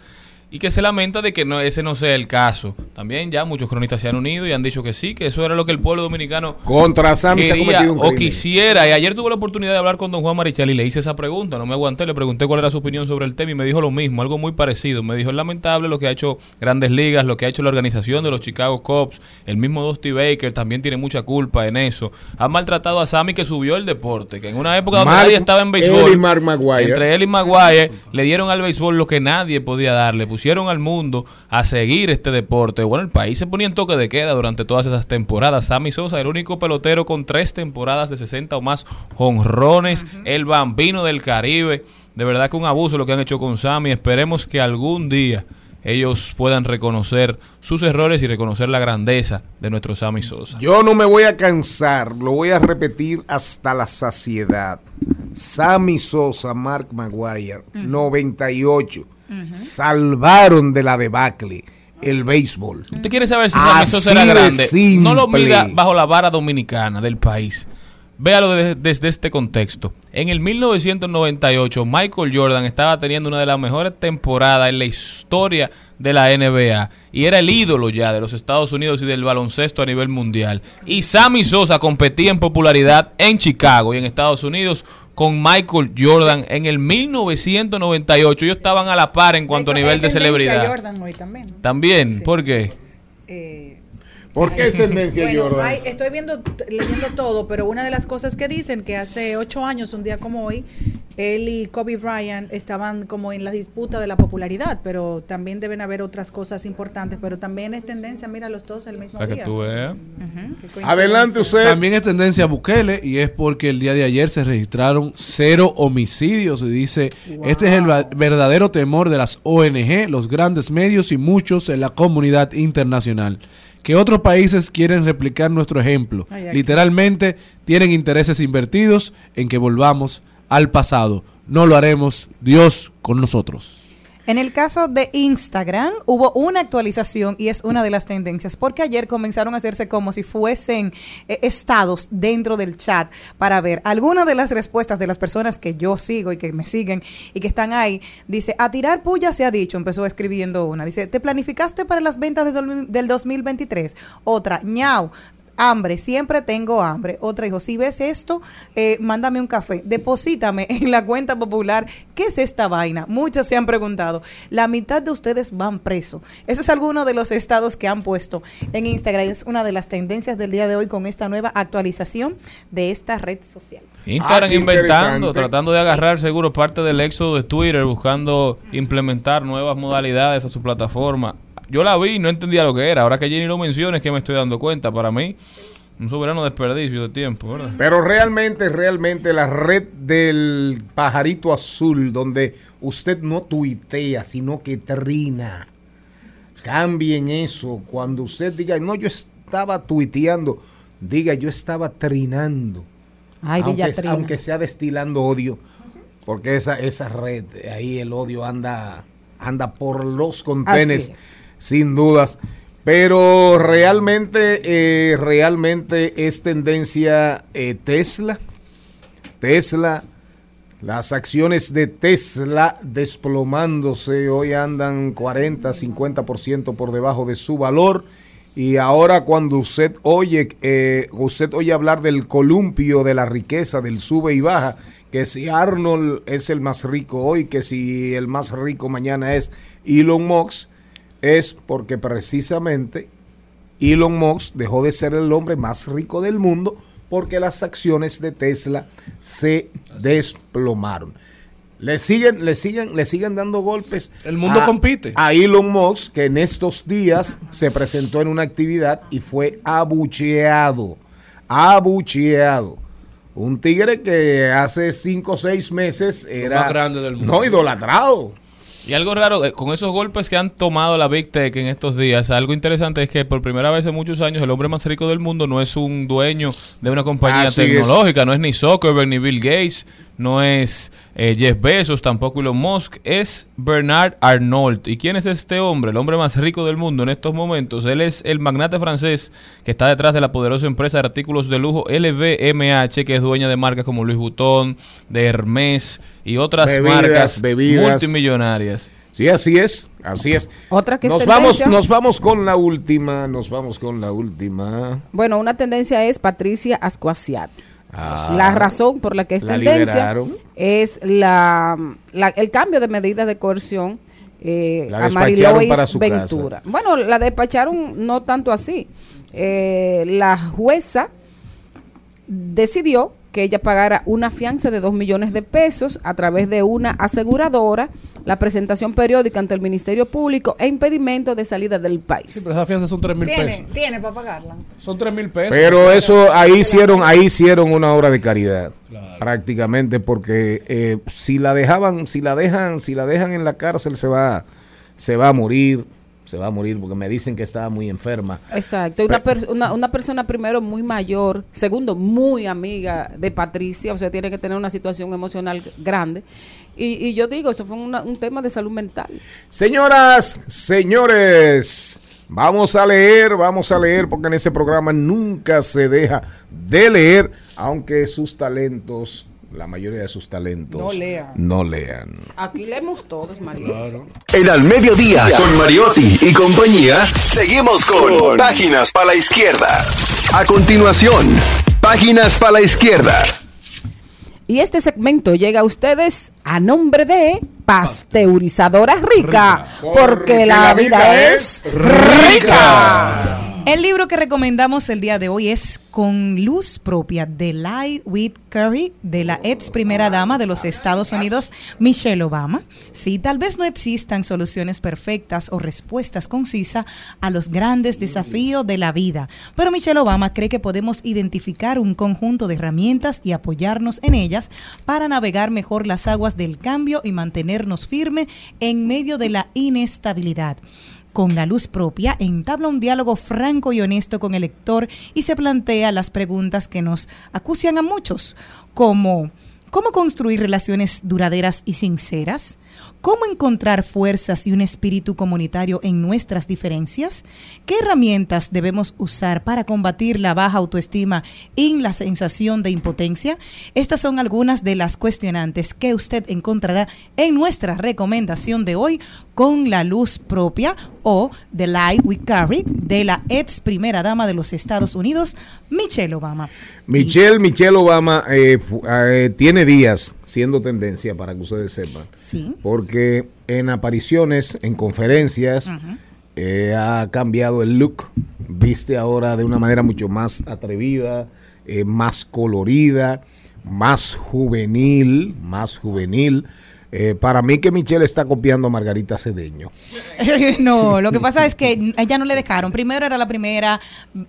y que se lamenta de que no, ese no sea el caso. También ya muchos cronistas se han unido y han dicho que sí, que eso era lo que el pueblo dominicano Contra Sammy se ha quería cometido un o quisiera. Y ayer tuve la oportunidad de hablar con don Juan Marichal y le hice esa pregunta. No me aguanté, le pregunté cuál era su opinión sobre el tema y me dijo lo mismo, algo muy parecido. Me dijo, es lamentable lo que ha hecho Grandes Ligas, lo que ha hecho la organización de los Chicago Cubs. El mismo Dusty Baker también tiene mucha culpa en eso. Ha maltratado a Sammy que subió el deporte, que en una época donde Mark- nadie estaba en béisbol. él y Mark Maguire. Entre él y Maguire le dieron al béisbol lo que nadie podía darle. Pusieron pusieron al mundo a seguir este deporte. Bueno, el país se ponía en toque de queda durante todas esas temporadas. Sammy Sosa, el único pelotero con tres temporadas de 60 o más jonrones, el bambino del Caribe. De verdad que un abuso lo que han hecho con Sammy. Esperemos que algún día ellos puedan reconocer sus errores y reconocer la grandeza de nuestro Sammy Sosa. Yo no me voy a cansar, lo voy a repetir hasta la saciedad. Sammy Sosa, Mark Maguire, 98, salvaron de la debacle el béisbol. ¿Usted quiere saber si Sammy Sosa era Así de grande? No lo mida bajo la vara dominicana del país. Véalo de- desde este contexto. En el 1998, Michael Jordan estaba teniendo una de las mejores temporadas en la historia de la NBA y era el ídolo ya de los Estados Unidos y del baloncesto a nivel mundial. Y Sammy Sosa competía en popularidad en Chicago y en Estados Unidos con Michael Jordan en el 1998. Ellos estaban a la par en cuanto a nivel de celebridad. Jordan hoy también. También, ¿por qué? ¿Por qué es tendencia Bueno, Jordan? hay- estoy viendo, leyendo todo, pero una de las cosas que dicen que hace ocho años, un día como hoy, él y Kobe Bryant estaban como en la disputa de la popularidad, pero también deben haber otras cosas importantes, pero también es tendencia, mira los dos el mismo Para que día. tú veas. Adelante usted. También es tendencia Bukele y es porque el día de ayer se registraron cero homicidios y dice, este es el verdadero temor de las ONG, los grandes medios y muchos en la comunidad internacional. Que otros países quieren replicar nuestro ejemplo. Ay. Literalmente tienen intereses invertidos en que volvamos al pasado. No lo haremos, Dios con nosotros. En el caso de Instagram hubo una actualización y es una de las tendencias, porque ayer comenzaron a hacerse como si fuesen eh, estados dentro del chat para ver algunas de las respuestas de las personas que yo sigo y que me siguen y que están ahí. Dice, a tirar puya se ha dicho, empezó escribiendo una. Dice, ¿te planificaste para las ventas del 2023? Otra, ñau. Hambre, siempre tengo hambre. Otra dijo, si ves esto, eh, mándame un café, deposítame en la cuenta popular. ¿Qué es esta vaina? Muchos se han preguntado. La mitad de ustedes van presos. Eso es alguno de los estados que han puesto en Instagram. Es una de las tendencias del día de hoy con esta nueva actualización de esta red social. Instagram Ah, inventando, tratando de agarrar seguro parte del éxodo de Twitter, buscando implementar nuevas modalidades a su plataforma. Yo la vi y no entendía lo que era. Ahora que Jenny lo menciona es que me estoy dando cuenta. Para mí, un soberano desperdicio de tiempo, ¿verdad? Pero realmente, realmente la red del pajarito azul, donde usted no tuitea, sino que trina. Cambien eso. Cuando usted diga, no, yo estaba tuiteando, diga, yo estaba trinando. Ay, aunque, aunque sea destilando odio, porque esa, esa red, ahí el odio anda, anda por los contenes, Así es. Sin dudas. Pero realmente, eh, realmente es tendencia eh, Tesla. Tesla, las acciones de Tesla desplomándose, hoy andan 40, 50% por debajo de su valor. Y ahora cuando usted oye, eh, usted oye hablar del columpio de la riqueza, del sube y baja, que si Arnold es el más rico hoy, que si el más rico mañana es Elon Musk, es porque precisamente Elon Musk dejó de ser el hombre más rico del mundo porque las acciones de Tesla se desplomaron. Le siguen, le siguen, le siguen dando golpes. El mundo a- compite. A Elon Musk, que en estos días se presentó en una actividad y fue abucheado. Abucheado. Un tigre que hace cinco o seis meses era más grande del mundo. no idolatrado. Y algo raro, eh, con esos golpes que han tomado la Big Tech en estos días, algo interesante es que por primera vez en muchos años el hombre más rico del mundo no es un dueño de una compañía Así es. tecnológica, no es ni Zuckerberg ni Bill Gates, no es eh, Jeff Bezos, tampoco Elon Musk, es Bernard Arnault. ¿Y quién es este hombre? El hombre más rico del mundo en estos momentos. Él es el magnate francés que está detrás de la poderosa empresa de artículos de lujo LVMH, que es dueña de marcas como Louis Vuitton, de Hermes y otras Bebidas, marcas bebidas. multimillonarias. Sí, así es, así es. Otra que nos vamos, nos vamos con la última, nos vamos con la última. Bueno, una tendencia es Patricia Ascuasiat. Ah, la razón por la que es la tendencia liberaron. es la, la- el cambio de medidas de coerción eh, La a Marilois para su Ventura. Bueno, la despacharon no tanto así. Eh, la jueza decidió que ella pagara una fianza de 2 millones de pesos a través de una aseguradora, la presentación periódica ante el Ministerio Público e impedimento de salida del país. Sí, pero esa fianza son 3 mil pesos. Tiene, tiene para pagarla. Son 3 mil pesos. Pero eso ahí hicieron, ahí hicieron una obra de caridad, prácticamente, porque eh, si la dejaban, si la dejan, si la dejan en la cárcel se va, se va a morir, se va a morir, porque me dicen que estaba muy enferma. Exacto, una, una, una persona primero muy mayor, segundo muy amiga de Patricia, o sea, tiene que tener una situación emocional grande. Y, y yo digo, eso fue una- un tema de salud mental. Señoras, señores, vamos a leer, vamos a leer, porque en ese programa nunca se deja de leer, aunque sus talentos, la mayoría de sus talentos, No lean. no lean. Aquí leemos todos, María. En al mediodía, con Mariotti y compañía, seguimos con Páginas para la Izquierda. A continuación, Páginas para la Izquierda. Y este segmento llega a ustedes a nombre de Pasteurizadora Rica, porque la vida es rica. El libro que recomendamos el día de hoy es Con Luz Propia de Light with Curry de la ex primera dama de los Estados Unidos, Michelle Obama. Sí, tal vez no existan soluciones perfectas o respuestas concisas a los grandes desafíos de la vida, pero Michelle Obama cree que podemos identificar un conjunto de herramientas y apoyarnos en ellas para navegar mejor las aguas del cambio y mantenernos firmes en medio de la inestabilidad con la luz propia, entabla un diálogo franco y honesto con el lector y se plantea las preguntas que nos acucian a muchos, como ¿cómo construir relaciones duraderas y sinceras? ¿Cómo encontrar fuerzas y un espíritu comunitario en nuestras diferencias? ¿Qué herramientas debemos usar para combatir la baja autoestima y la sensación de impotencia? Estas son algunas de las cuestionantes que usted encontrará en nuestra recomendación de hoy con la luz propia o The Light We Carry de la ex primera dama de los Estados Unidos, Michelle Obama. Michelle, Michelle Obama eh, eh, tiene días siendo tendencia para que ustedes sepan. Sí. Porque en apariciones, en conferencias, eh, ha cambiado el look. Viste ahora de una manera mucho más atrevida, eh, más colorida, más juvenil, más juvenil. Eh, para mí que Michelle está copiando a Margarita Cedeño. [LAUGHS] no, lo que pasa es que ella no le dejaron. Primero era la primera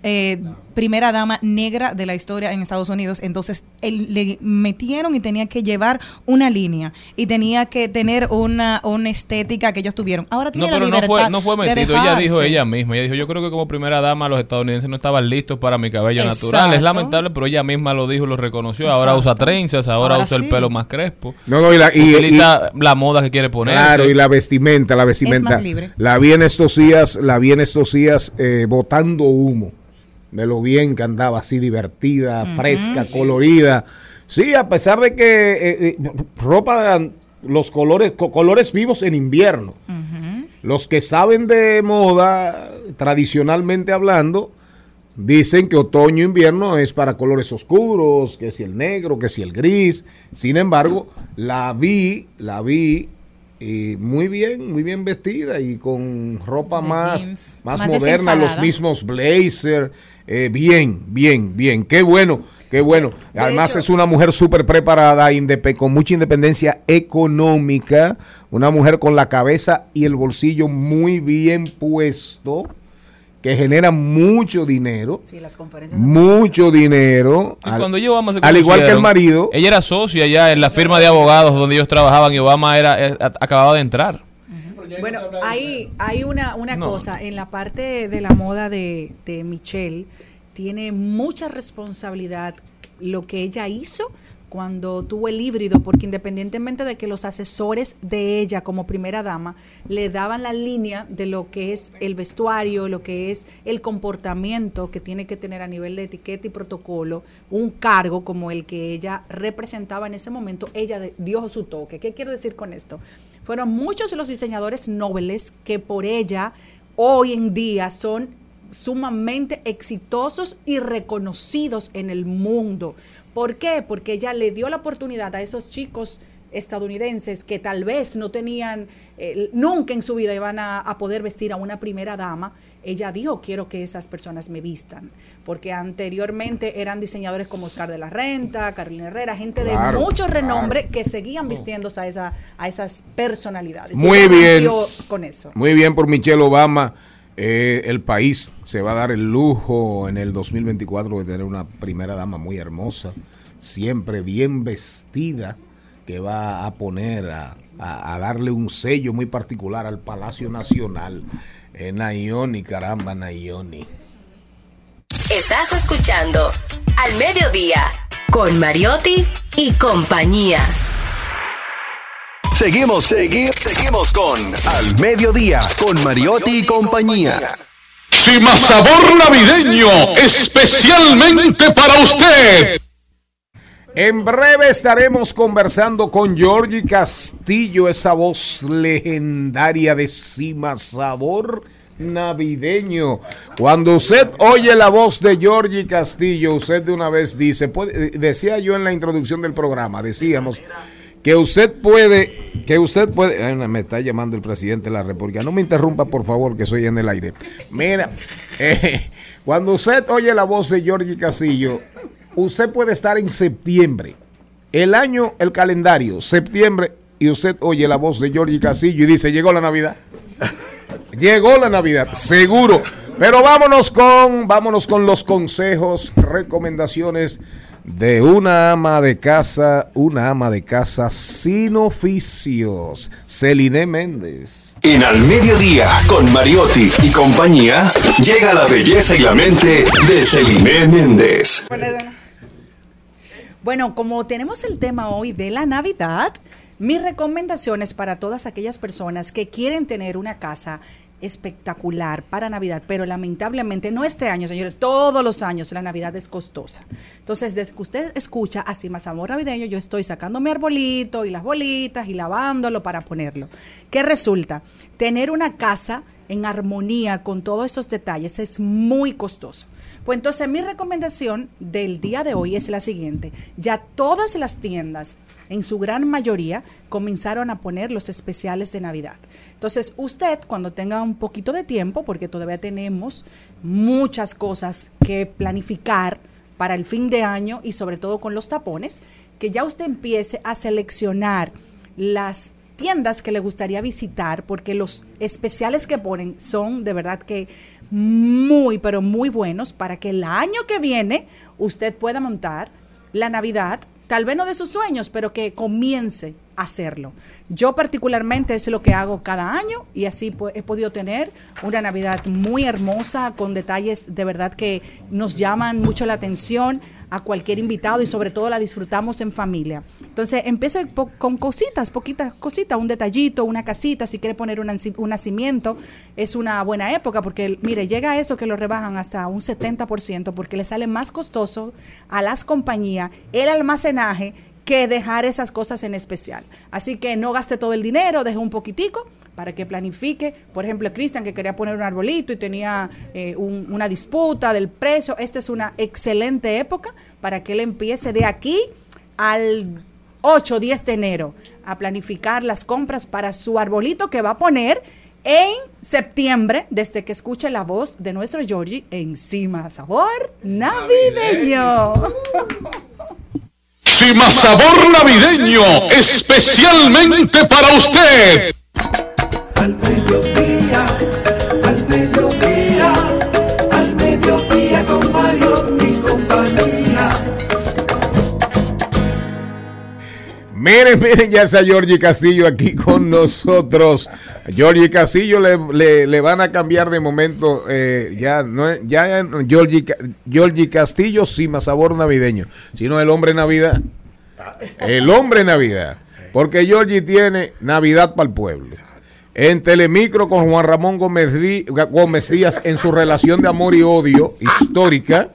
eh, primera dama negra de la historia en Estados Unidos. Entonces él- le metieron y tenía que llevar una línea y tenía que tener una, una estética que ellos tuvieron. Ahora tiene No, la pero no libertad fue, no fue de metido. Ella dijo ella misma. Ella dijo, yo creo que como primera dama los estadounidenses no estaban listos para mi cabello Exacto. natural. Es lamentable, pero ella misma lo dijo, lo reconoció. Ahora Exacto. usa trenzas, ahora, Ahora usa el pelo más crespo. No, no, y la- y- Utiliza la moda que quiere poner. Claro, y la vestimenta, la vestimenta. más libre. La vi en estos días, la vi en estos días eh, botando humo. De lo bien que andaba, así divertida, fresca, colorida. Sí, a pesar de que eh, eh, ropa, los colores, co- colores vivos en invierno. Los que saben de moda, tradicionalmente hablando, dicen que otoño e invierno es para colores oscuros, que si el negro, que si el gris. Sin embargo, la vi, la vi eh, muy bien, muy bien vestida y con ropa más, jeans, más, más moderna, los mismos blazer. eh, bien, bien, bien. Qué bueno, qué bueno. Además hecho- es una mujer súper preparada, con mucha independencia económica, una mujer con la cabeza y el bolsillo muy bien puesto, que genera mucho dinero. Sí, las conferencias son- Mucho dinero. Y al, cuando se al igual que el marido. Ella era socia ya en la firma de abogados donde ellos trabajaban y Obama era eh, acababa de entrar. Bueno, hay, hay una, una No. cosa, en la parte de la moda de, de Michelle, tiene mucha responsabilidad lo que ella hizo cuando tuvo el híbrido, porque independientemente de que los asesores de ella como primera dama le daban la línea de lo que es el vestuario, lo que es el comportamiento que tiene que tener a nivel de etiqueta y protocolo, un cargo como el que ella representaba en ese momento, ella dio su toque. ¿Qué quiero decir con esto? Fueron muchos los diseñadores nobles que por ella hoy en día son sumamente exitosos y reconocidos en el mundo. ¿Por qué? Porque ella le dio la oportunidad a esos chicos estadounidenses que tal vez no tenían, eh, nunca en su vida iban a, a poder vestir a una primera dama, ella dijo, quiero que esas personas me vistan, porque anteriormente eran diseñadores como Oscar de la Renta, Carolina Herrera, gente Claro, de mucho claro. renombre que seguían vistiéndose a, esa, a esas personalidades. Muy bien. Con eso. Muy bien por Michelle Obama. Eh, el país se va a dar el lujo en el 2024 de tener una primera dama muy hermosa, siempre bien vestida, que va a poner a, a- darle un sello muy particular al Palacio Nacional. Eh, Nayoni, caramba, Nayoni. Estás escuchando Al Mediodía con Mariotti y compañía. Seguimos, seguimos, seguimos con Al Mediodía, con Mariotti y compañía. Más sabor navideño, especialmente para usted. En breve estaremos conversando con Georgie Castillo, esa voz legendaria de Cima Sabor navideño. Cuando usted oye la voz de Georgie Castillo, usted de una vez dice, puede- decía yo en la introducción del programa, decíamos que usted puede, que usted puede, Ay, me está llamando el presidente de la República, no me interrumpa por favor que soy en el aire. Mira, [LAUGHS] eh, cuando usted oye la voz de Georgie Castillo, usted puede estar en septiembre, el año, el calendario, septiembre, y usted oye la voz de Georgie Castillo y dice, llegó la Navidad. [LAUGHS] Llegó la Navidad, seguro. Pero vámonos con, vámonos con los consejos, recomendaciones de una ama de casa, una ama de casa sin oficios, Celine Méndez. En Al Mediodía, con Mariotti y compañía, llega la belleza y la mente de Celine Méndez. Bueno, como tenemos el tema hoy de la Navidad, mis recomendaciones para todas aquellas personas que quieren tener una casa espectacular para Navidad, pero lamentablemente no este año, señores, todos los años la Navidad es costosa. Entonces, desde que usted escucha así más amor navideño, yo estoy sacando mi arbolito y las bolitas y lavándolo para ponerlo. ¿Qué resulta? Tener una casa en armonía con todos estos detalles es muy costoso. Pues entonces mi recomendación del día de hoy es la siguiente. Ya todas las tiendas, en su gran mayoría, comenzaron a poner los especiales de Navidad. Entonces usted, cuando tenga un poquito de tiempo, porque todavía tenemos muchas cosas que planificar para el fin de año y sobre todo con los tapones, que ya usted empiece a seleccionar las tiendas que le gustaría visitar, porque los especiales que ponen son de verdad que muy, pero muy buenos para que el año que viene usted pueda montar la Navidad, tal vez no de sus sueños, pero que comience a hacerlo. Yo particularmente es lo que hago cada año y así he podido tener una Navidad muy hermosa con detalles de verdad que nos llaman mucho la atención a cualquier invitado y sobre todo la disfrutamos en familia. Entonces empiece con cositas, poquitas cositas, un detallito, una casita, si quiere poner un, naci- un nacimiento, es una buena época porque mire, llega eso que lo rebajan hasta un 70% porque le sale más costoso a las compañías el almacenaje que dejar esas cosas en especial. Así que no gaste todo el dinero, deje un poquitico para que planifique. Por ejemplo, Cristian que quería poner un arbolito y tenía eh, un- una disputa del precio. Esta es una excelente época para que él empiece de aquí al 8 o 10 de enero a planificar las compras para su arbolito que va a poner en septiembre, desde que escuche la voz de nuestro Georgie, encima sabor navideño. Más sabor navideño, especialmente para usted. Al mediodía, al mediodía, al mediodía con Mario y compañía. Miren, miren, ya está Georgie Castillo aquí con nosotros. Georgie Castillo le, le- le van a cambiar de momento, eh, ya no es- ya Georgie, Ca- Georgie Castillo sin más sabor navideño, sino el hombre Navidad. El hombre Navidad. Porque Georgie tiene Navidad para el pueblo. En Telemicro con Juan Ramón Gómez, Dí- Gómez Díaz en su relación de amor y odio histórica.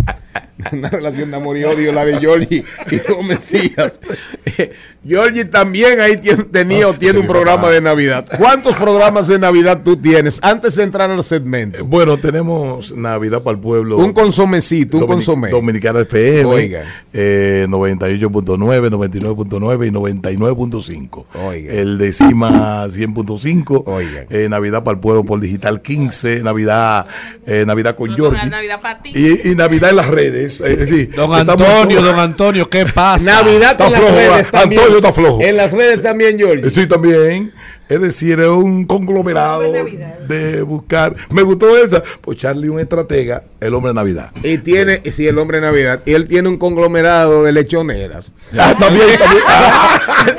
[LAUGHS] una relación de amor y odio, la de Georgie y. Eh, [LAUGHS] Georgie también ahí tiene- tenía o tiene un programa de Navidad. ¿Cuántos programas de Navidad tú tienes antes de entrar al segmento? Bueno, tenemos Navidad para el Pueblo. Un consomecito, un Dominic- consomé. Dominicana FM, Oiga. eh, 98.9, 99.9 y 99.5. Oiga. El de Cima 100.5. Eh, Navidad para el Pueblo por Digital 15. Navidad, eh, Navidad con Georgie. Navidad para ti. Y, y Navidad en las redes. Es decir, Don Antonio, don Antonio, ¿qué [LAUGHS] pasa? Navidad Está en las flojo, redes ah, también. Antonio está flojo. En las redes también, Georgie. Sí, también. Es decir, es un conglomerado de buscar. Me gustó esa. Pues Charlie, un estratega, el hombre de Navidad. Y tiene, sí, el hombre de Navidad. Y él tiene un conglomerado de lechoneras. Ah, [LAUGHS] también, también.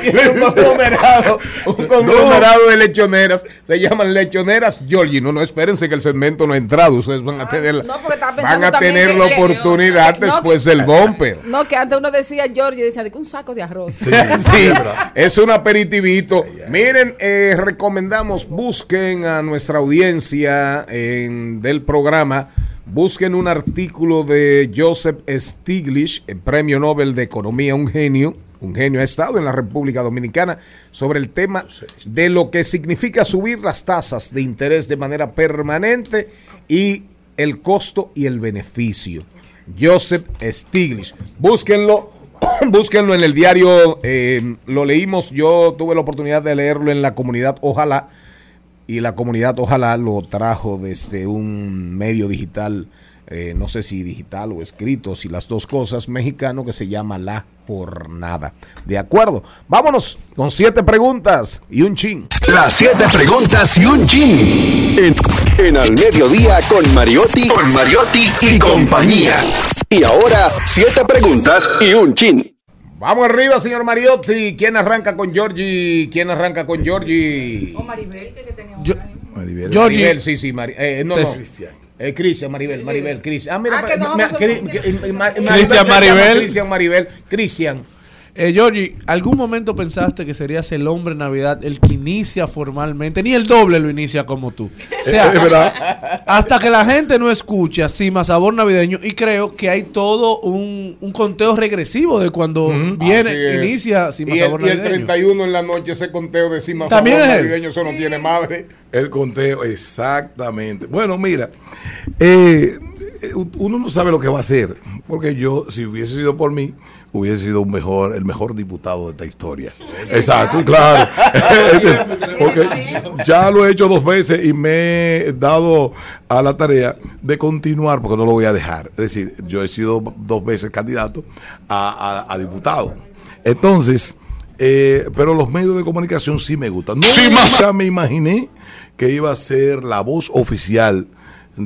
[LAUGHS] tiene un conglomerado, un conglomerado de lechoneras. Se llaman lechoneras Georgie. No, no, espérense que el segmento no ha entrado. Ustedes van a tener, no, van a tener la le- oportunidad no, después del bumper. No, que antes uno decía Georgie, decía de que un saco de arroz. Sí, [LAUGHS] es un aperitivito. Miren, eh, recomendamos, busquen a nuestra audiencia en- del programa, busquen un artículo de Joseph Stiglitz, el premio Nobel de Economía, un genio. Un genio ha estado en la República Dominicana sobre el tema de lo que significa subir las tasas de interés de manera permanente y el costo y el beneficio. Joseph Stiglitz. Búsquenlo, [CLEARS THROAT] búsquenlo en el diario, eh, lo leímos, yo tuve la oportunidad de leerlo en la comunidad Ojalá, y la comunidad Ojalá lo trajo desde un medio digital, eh, no sé si digital o escrito, si las dos cosas, mexicano, que se llama La Jornada. De acuerdo, vámonos con siete preguntas y un chin. Las siete preguntas y un chin. En Al Mediodía con Mariotti, con Mariotti y compañía. Y ahora, siete preguntas y un chin. Vamos arriba, señor Mariotti. ¿Quién arranca con Georgie? ¿Quién arranca con Georgie? Maribel, que tenía Maribel. Maribel, sí, sí. Mari- eh, no, no. Eh, Cristian, Maribel, Maribel, Cristian. Ah, mira, Ah, que que- Cristian Maribel Maribel. Cristian Maribel. Cristian. Eh, Georgie, ¿algún momento pensaste que serías el hombre Navidad el que inicia formalmente? Ni el doble lo inicia como tú. O sea, Es verdad. hasta que la gente no escucha Sima Sabor Navideño y creo que hay todo un, un conteo regresivo de cuando viene, inicia Sima y el, Sabor y el Navideño. 31 en la noche, ese conteo de También Sabor es él. navideño, eso no tiene madre. El conteo, exactamente. Bueno, mira, eh, eh, uno no sabe lo que va a hacer, porque yo, si hubiese sido por mí, hubiese sido un mejor, el mejor diputado de esta historia. Exacto, claro. [LAUGHS] porque ya lo he hecho dos veces y me he dado a la tarea de continuar, porque no lo voy a dejar. Es decir, yo he sido dos veces candidato a, a- a diputado. Entonces, eh, pero los medios de comunicación sí me gustan. Nunca me imaginé que iba a ser la voz oficial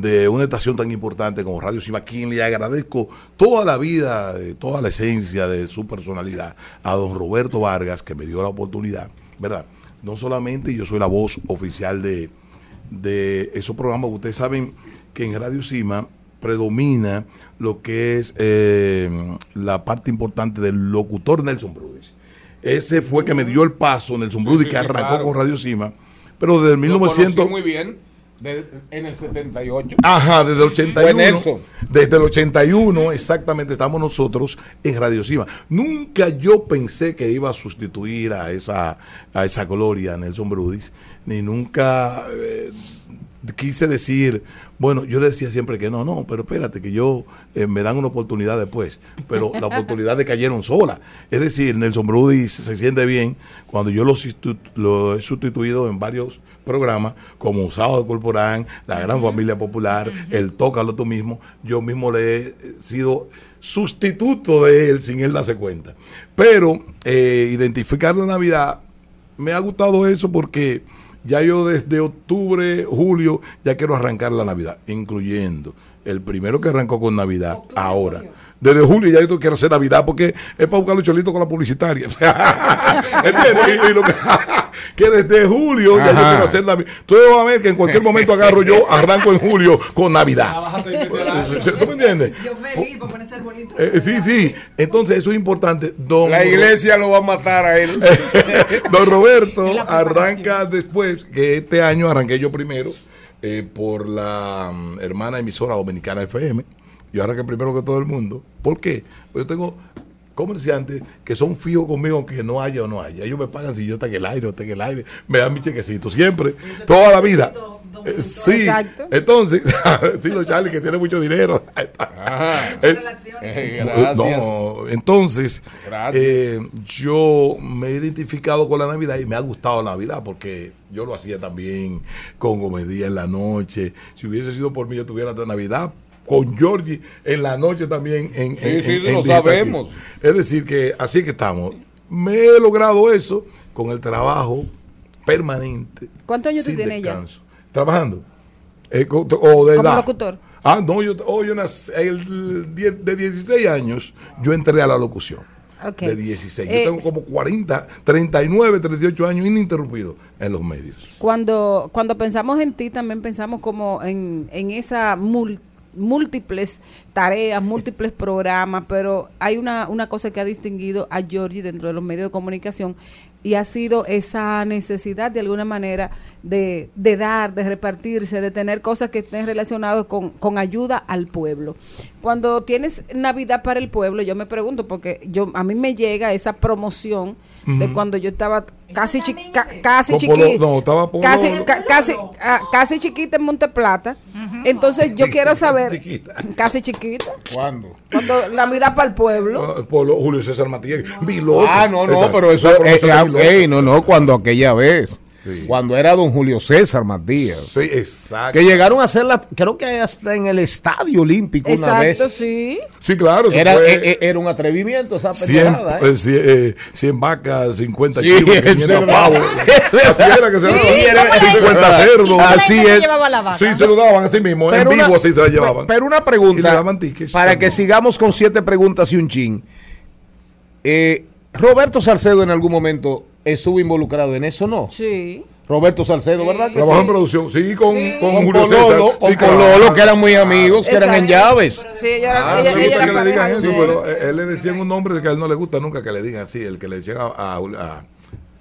de una estación tan importante como Radio Cima, quien le agradezco toda la vida, eh, toda la esencia de su personalidad, a don Roberto Vargas, que me dio la oportunidad, ¿verdad? No solamente yo soy la voz oficial de, de esos programas, ustedes saben que en Radio Cima predomina lo que es eh, la parte importante del locutor Nelson Brudis. Ese fue que me dio el paso, Nelson Brudis, sí, que arrancó claro. con Radio Cima, pero desde Lo 1900... conocí muy bien de- en el 78. Ajá, desde el 81. Fue Nelson. Desde el 81, exactamente, estamos nosotros en Radio Cima. Nunca yo pensé que iba a sustituir a esa, a esa gloria, Nelson Brudis, ni nunca eh, quise decir, bueno, yo le decía siempre que no, no, pero espérate, que yo eh, me dan una oportunidad después. Pero las oportunidades cayeron solas. Es decir, Nelson Brudis se siente bien cuando yo lo, lo he sustituido en varios programas, como Sábado Corporán, La Gran Familia Popular, El Tócalo tú mismo. Yo mismo le he sido sustituto de él sin él darse cuenta. Pero eh, identificar la Navidad, me ha gustado eso porque ya yo desde octubre, julio, ya quiero arrancar la Navidad, incluyendo el primero que arrancó con Navidad, ahora. Desde julio ya yo quiero hacer Navidad porque es para buscar los cholitos con la publicitaria. [LAUGHS] [LAUGHS] ¿Entiendes? Y- y lo que, que desde julio ya yo Ajá. quiero hacer Navidad. Tú vas a ver que en cualquier momento agarro yo, arranco en julio con Navidad. ¿Tú me entiendes? Yo feliz por ponerse arbolito. Eh, sí, sí. Entonces eso es importante. Don La iglesia lo va a matar a él. [LAUGHS] Don Roberto arranca después, que este año arranqué yo primero, eh, por la mm, hermana emisora dominicana FM, Y ahora que primero que todo el mundo. ¿Por qué? Pues yo tengo comerciantes que son fijos conmigo aunque no haya o no haya. Ellos me pagan si yo está en el aire o está en el aire. Me dan mi chequecito siempre, toda la vida. Eh, sí, Exacto. entonces, [LAUGHS] sí, don Charlie que tiene mucho dinero. [LAUGHS] Eh, Gracias. no, entonces, Gracias. eh, yo me he identificado con la Navidad y me ha gustado la Navidad porque yo lo hacía también con Gomedía en la noche. Si hubiese sido por mí, yo tuviera Navidad con Georgie en la noche también. En, Sí, en- sí, en- lo sabemos. Es decir, que así que estamos. Me he logrado eso con el trabajo permanente. ¿Cuántos años tú sin tienes ya? descanso. ¿Trabajando? Eh, o de Como edad. locutor. Ah, no, yo, oh, yo nací- el de 16 años yo entré a la locución. De 16. Eh, yo tengo como 40, 39, 38 años ininterrumpidos en los medios. Cuando, cuando pensamos en ti, también pensamos como en, en esa mul- múltiples tareas, múltiples programas, pero hay una, una cosa que ha distinguido a Georgie dentro de los medios de comunicación y ha sido esa necesidad de alguna manera de, de dar, de repartirse, de tener cosas que estén relacionadas con, con ayuda al pueblo. Cuando tienes Navidad para el pueblo, yo me pregunto, porque yo a mí me llega esa promoción de cuando yo estaba casi chi- ca- casi Polo- chiquita, no, estaba Polo- casi, ca- casi, ah, casi chiquita en Monteplata. Entonces yo quiero saber, casi chiquita, ¿Cuándo? cuando Navidad para el pueblo. Ah, por lo- Julio César Matías, Vilotto. Ah, no, no, pero eso la eh, eh, Vilotto. ey, no, no, cuando aquella vez. Cuando era don Julio César Matías. Sí, exacto. Que llegaron a hacerla, creo que hasta en el Estadio Olímpico una vez. Exacto, sí. Sí, claro. Era, fue eh, eh, era un atrevimiento esa 100, pendejada, ¿eh? eh, cien, eh, 100 vacas, 50 Sí, chivos, eso es 500 verdad. pavos. [LAUGHS] Así era que se Sí, lo era- daban. 50 cerdos. Así es. Sí, se lo daban así mismo. Pero en vivo una- así se la llevaban. Pero una Y le pregunta, daban tickets para también. que sigamos con siete preguntas y un chin. Eh, Roberto Salcedo en algún momento estuvo involucrado en eso, ¿no? Sí. Roberto Salcedo, ¿verdad? que Trabajó sí? en producción, sí, con, con, Con Julio Pololo, César. con sí, claro. Pololo, que eran muy amigos, que eran en llaves. Sí, ella era, Ah, ella, ella era que le digan eso, él. pero eh, él le decían un nombre que a él no le gusta nunca que le digan así, el que le decían a, a, a-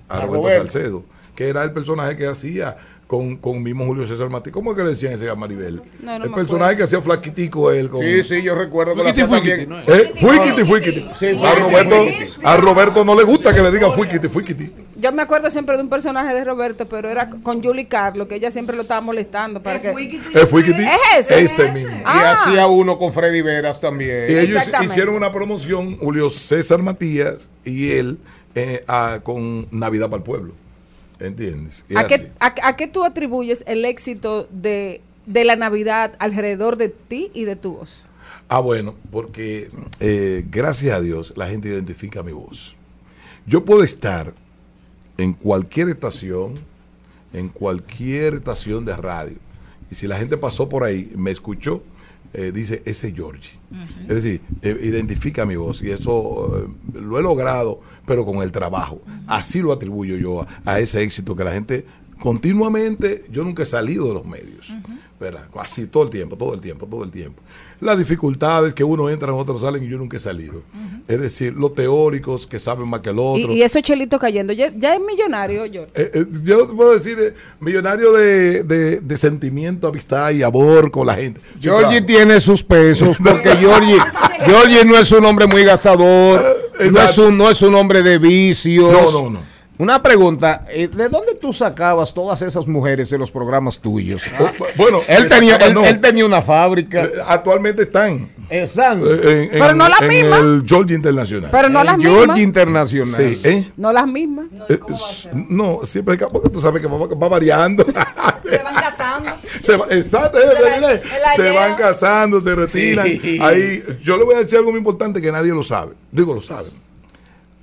a Roberto Roberto. Salcedo, que era el personaje que hacía con, con mismo Julio César Martí. ¿Cómo es que le decían ese a Maribel? No, no el personaje acuerdo. que hacía flaquitico él. Con... Sí, sí, yo recuerdo que lo Fuiquiti, fuiquiti, también. ¿no? ¿Eh? Fuiquiti, fuiquiti. Sí, a, Roberto, a Roberto no le gusta que le digan fuiquiti, fuiquiti. Yo me acuerdo siempre de un personaje de Roberto, pero era con Julie Carlos, que ella siempre lo estaba molestando para que. ¿Es fuiquiti? Es ese. Ese mismo. Y Ah. hacía uno con Freddy Veras también. Y ellos hicieron una promoción, Julio César Matías y él, eh, a- con Navidad para el Pueblo. ¿Entiendes? Y ¿A así. qué, a, a qué tú atribuyes el éxito de, de la Navidad alrededor de ti y de tu voz? Ah, bueno, porque eh, gracias a Dios la gente identifica mi voz. Yo puedo estar en cualquier estación, en cualquier estación de radio, y si la gente pasó por ahí, me escuchó, eh, dice, ese es Georgie. Es decir, eh, identifica mi voz y eso eh, lo he logrado, pero con el trabajo. Así lo atribuyo yo a, a ese éxito que la gente continuamente, yo nunca he salido de los medios. ¿verdad? Así todo el tiempo, todo el tiempo, todo el tiempo. Las dificultades que uno entra, otros salen y yo nunca he salido. Es decir, los teóricos que saben más que el otro. Y, y esos chelitos cayendo. Ya, ya es millonario, George. Eh, eh, yo puedo decir, eh, millonario de, de- de sentimiento, amistad y amor con la gente. Sí, Georgie claro. tiene sus pesos, porque Georgie, [LAUGHS] Georgie no es un hombre muy gastador, no es, un, no es un hombre de vicios. No, no, no. Una pregunta, eh, ¿de dónde tú sacabas todas esas mujeres en los programas tuyos? Bueno, él tenía, él, no. él tenía una fábrica. Eh, Actualmente están. Están. eh, en, Pero no la en misma. el Georgia Internacional. Pero no las Georgie mismas. Internacional. Sí, ¿eh? No las mismas. Eh, s- no, siempre que- porque tú sabes que va, va variando. [LAUGHS] Se van casando. [LAUGHS] Se va- exacto, se van casando, se retiran. Sí. Ahí, yo le voy a decir algo muy importante que nadie lo sabe. Digo, lo saben.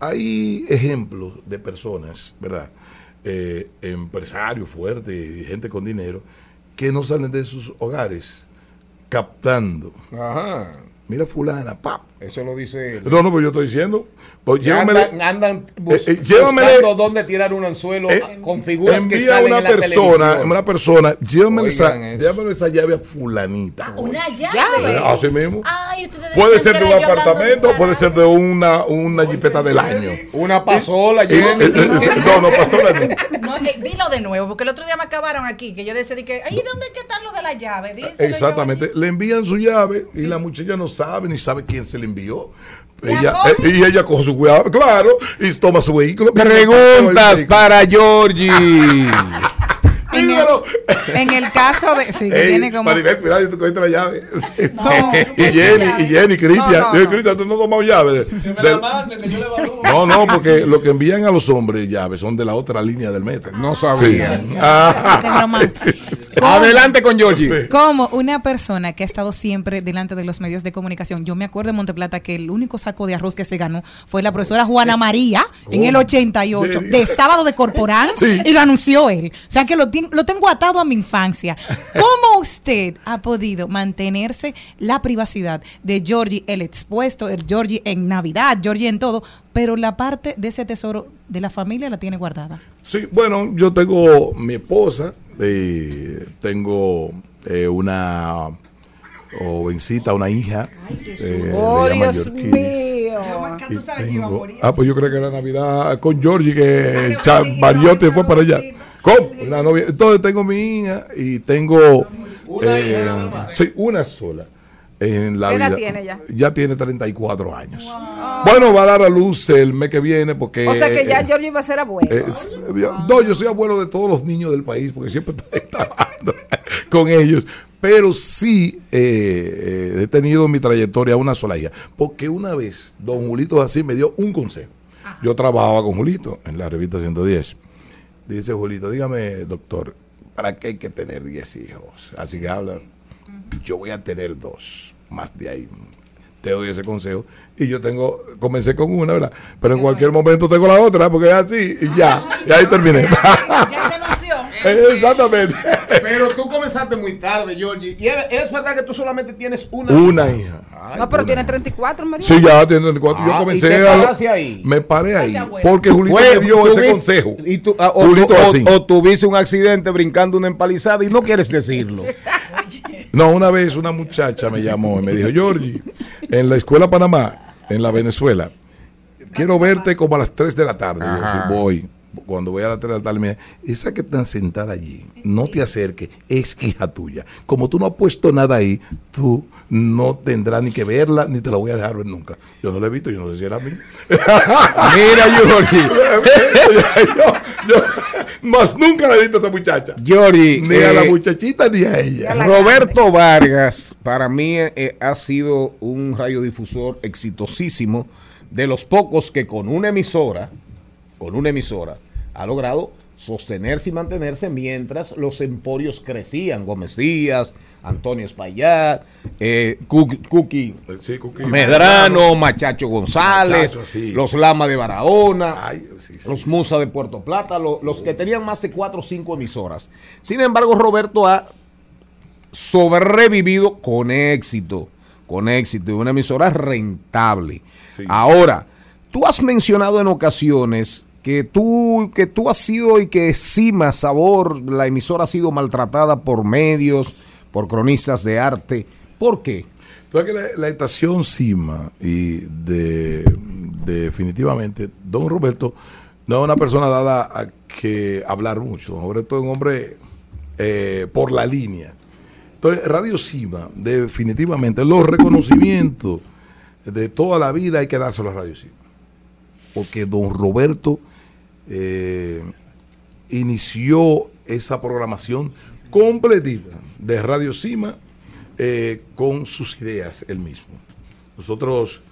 Hay ejemplos de personas, ¿verdad? Eh, empresarios fuertes y gente con dinero que no salen de sus hogares captando. Ajá. Mira fulana, pap. Eso lo dice él. No, no, pues yo estoy diciendo. Pues Que llévamele- andan, andan bus- Eh, eh, llévamele- buscando dónde tirar un anzuelo con figuras que envía salen una en la persona, televisión. una persona, llévamele esa, llévamele esa llave a fulanita. Una Eh, llave. Así mismo. Ay, Puede ser que de un apartamento, puede ser de una, una jipeta del año. Una pasola, Eh, eh, eh, no, no, pasola no. No, eh, dilo de nuevo, porque el otro día me acabaron aquí, que yo decía de que, ay, ¿dónde es que están los de la llave. Exactamente, le envían su llave y la muchacha no sabe ni sabe quién se le envió. La Ella, eh, y ella coge su cuidado, claro, y toma su vehículo. Preguntas para Georgie. [LAUGHS] [LAUGHS] En el, en el caso de. Sí, que Ey, tiene como. Maribel, cuidado, tú cogiste la llave. No. [LAUGHS] y Jenny, y Jenny, Cristian. No, no, Yo, no. Cristian, tú no tomado llave. de- del- no, no, porque lo que envían a los hombres llaves son de la otra línea del metro. No sabía. Sí. Ah. [LAUGHS] Adelante con Georgie. Como una persona que ha estado siempre delante de los medios de comunicación, yo me acuerdo en Monteplata que el único saco de arroz que se ganó fue la profesora Juana María en el 88, de sábado de Corporán, Sí. y lo anunció él. O sea que lo, tien- lo tengo atado a mi infancia. [LAUGHS] ¿Cómo usted ha podido mantenerse la privacidad de Georgie, el expuesto, el Georgie en Navidad, Georgie en todo, pero la parte de ese tesoro de la familia la tiene guardada? Sí, bueno, yo tengo mi esposa, eh, tengo eh, una jovencita, una hija. eh, Oh, Dios mío. Y tengo- ah, pues yo creo que era Navidad con Georgie, que Mariotti fue para allá. ¿Cómo? Una novia. Entonces tengo mi hija y tengo. eh, sí, una sola. En la ¿Qué vida. tiene ya? Ya tiene 34 años. Bueno, va a dar a luz el mes que viene porque. o sea que ya eh, Georgie va a ser abuelo. eh, no, yo soy abuelo de todos los niños del país porque siempre estoy [LAUGHS] trabajando [LAUGHS] con ellos. Pero sí eh, eh, he tenido en mi trayectoria una sola hija. Porque una vez don Julito así me dio un consejo. Yo trabajaba con Julito en la revista 110. Dice Julito, dígame, doctor, ¿para qué hay que tener 10 hijos? Así que habla, yo voy a tener dos, más de ahí. Te doy ese consejo. Y yo tengo, comencé con una, ¿verdad? Pero en cualquier momento tengo la otra, porque es así, y ya, y ahí terminé. [LAUGHS] Exactamente. Pero tú comenzaste muy tarde, Georgie. Y es, verdad que tú solamente tienes una Una hija. no, pero tiene 34, María. Sí, ya tiene cuatro. Yo Ah, comencé ¿y te a- ahí? Me paré ahí. Porque Julito me dio tú ese viste- consejo. Y tú, ah, o, Julito o- así. o tuviste un accidente brincando una empalizada y no quieres decirlo. No, una vez una muchacha me llamó y me dijo, Georgie, en la escuela Panamá, en la Venezuela, quiero verte como a las 3 de la tarde. Yo, sí, voy. Cuando voy a las 3 de la tarde, me dice, esa que está sentada allí, no te acerques, es hija tuya. Como tú no has puesto nada ahí, tú no tendrás ni que verla, ni te la voy a dejar ver nunca. Yo no la he visto, yo no sé si era a mí. [LAUGHS] Mira, Georgie. [LAUGHS] yo, yo, más nunca la he visto a esa muchacha. Georgie. Ni a la eh, muchachita ni a ella. Roberto Vargas, para mí eh, ha sido un radiodifusor exitosísimo, de los pocos que con una emisora, con una emisora, ha logrado sostenerse y mantenerse mientras los emporios crecían. Gómez Díaz, Antonio Espaillat, eh, Cook- Cookie Sí, Medrano, Machacho González, Machacho, sí. los Lama de Barahona, Ay, sí, sí, los Musa de Puerto Plata, lo- los que tenían más de cuatro o cinco emisoras. Sin embargo, Roberto ha sobrevivido con éxito, con éxito, una emisora rentable. Ahora, tú has mencionado en ocasiones que tú, que tú has sido y que Cima Sabor, la emisora ha sido maltratada por medios, por cronistas de arte. ¿Por qué? Entonces la, estación Cima y de, definitivamente Don Roberto no es una persona dada a que hablar mucho. Don Roberto es un hombre eh, por la línea. Entonces, Radio Cima, definitivamente, los reconocimientos de toda la vida hay que dárselo a Radio Cima. Porque Don Roberto eh, inició esa programación completita de Radio Cima eh, con sus ideas él mismo. Nosotros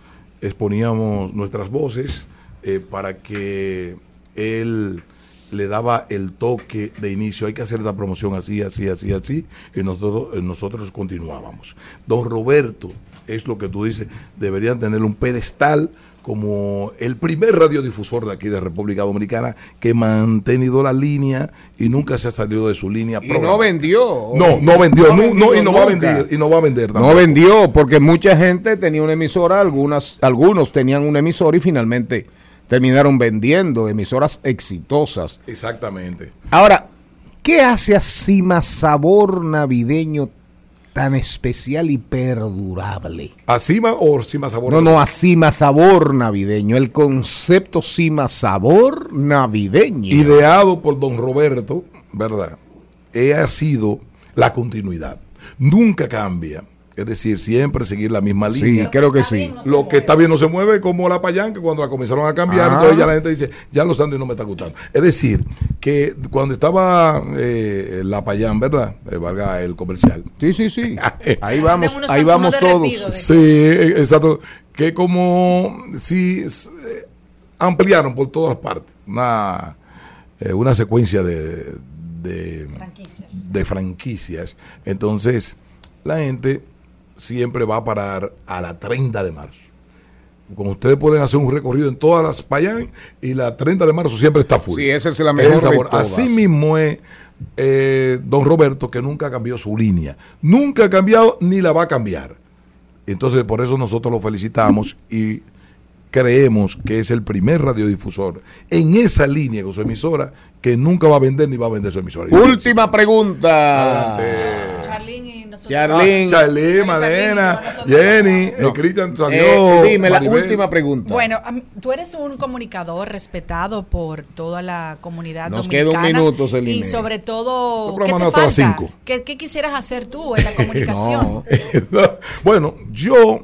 exponíamos nuestras voces eh, para que él le daba el toque de inicio. Hay que hacer la promoción así, así, así, así. Y nosotros, nosotros continuábamos. Don Roberto, es lo que tú dices, deberían tener un pedestal como el primer radiodifusor de aquí de República Dominicana que ha mantenido la línea y nunca se ha salido de su línea. Y no vendió. No, no vendió, no, no, y no va a vender, y no va a vender No vendió, porque mucha gente tenía una emisora, algunas, algunos tenían una emisora y finalmente terminaron vendiendo emisoras exitosas. Exactamente. Ahora, ¿qué hace a Cima Sabor Navideño tan especial y perdurable? ¿A Cima o Cima Sabor? No, no, a Cima Sabor Navideño. El concepto Cima Sabor Navideño. Ideado por don Roberto, ¿verdad? He ha sido la continuidad. Nunca cambia. Es decir, siempre seguir la misma Sí, línea. creo que sí. Lo que está bien no se mueve como la payanca cuando la comenzaron a cambiar, Ah. entonces ya la gente dice, ya los Andes no me está gustando. Es decir, que cuando estaba eh, la payán, ¿verdad? Eh, valga el comercial. Sí, sí, sí. [LAUGHS] Ahí vamos, unos- ahí vamos todos. Sí, eh, exacto. Que como si eh, ampliaron por todas partes una, eh, una secuencia de, de, de franquicias. Entonces, la gente siempre va a parar a la 30 de marzo. Como ustedes pueden hacer un recorrido en todas las Payán y la 30 de marzo siempre está full. Sí, esa es la mejor de sabor. todas. Así mismo es eh, don Roberto que nunca cambió su línea. Nunca ha cambiado ni la va a cambiar. Entonces, por eso nosotros lo felicitamos y creemos que es el primer radiodifusor en esa línea con su emisora que nunca va a vender ni va a vender su emisora. Última pregunta. Charlene. Ah, Charlene, Malena, Jenny, eh, Cristian salió. Eh, dime la última pregunta. Bueno, tú eres un comunicador respetado por toda la comunidad Nos queda un dominicana. minuto, Celine. Y sobre todo, ¿qué te hasta las falta? cinco. ¿Qué, qué quisieras hacer tú en la [LAUGHS] comunicación? [LAUGHS] bueno, yo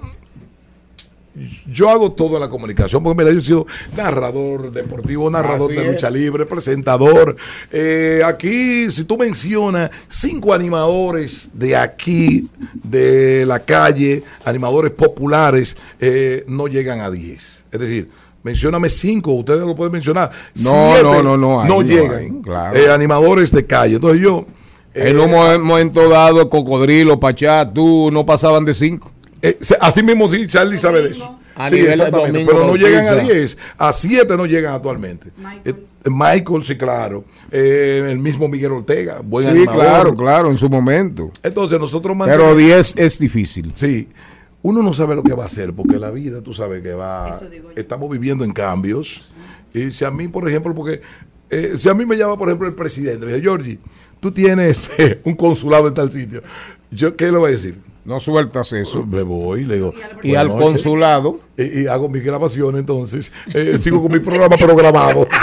yo hago todo en la comunicación, porque mira, yo he sido narrador deportivo, narrador Así de lucha es. libre, presentador. Eh, aquí, si tú mencionas cinco animadores de aquí, de la calle, animadores populares, eh, no llegan a 10. Es decir, mencióname cinco, ustedes lo pueden mencionar. No, Siete no, no, no, no llegan. hay, claro. Eh, animadores de calle. Entonces yo... en un mo- momento dado, Cocodrilo, Pachá, tú no pasaban de cinco. Eh, así mismo sí, Charlie sabe de eso. A Sí, exactamente, Domingo pero no Bautista. llegan a 10, a 7 no llegan actualmente. Eh, Michael, sí, claro. Eh, el mismo Miguel Ortega, buen Sí, animador. claro, claro, en su momento. Entonces nosotros Pero mantenemos- 10 es difícil. Sí, uno no sabe lo que va a hacer, porque la vida, tú sabes que va, estamos viviendo en cambios. Y si a mí, por ejemplo, porque eh, si a mí me llama, por ejemplo, el presidente, me dice, Georgie, tú tienes [LAUGHS] eh, un consulado en tal sitio, yo ¿qué le voy a decir? No sueltas eso. Me voy, le digo. Y "Buenas al noches". consulado. Y, y hago mis grabaciones, entonces eh, sigo con mi programa programado. [LAUGHS]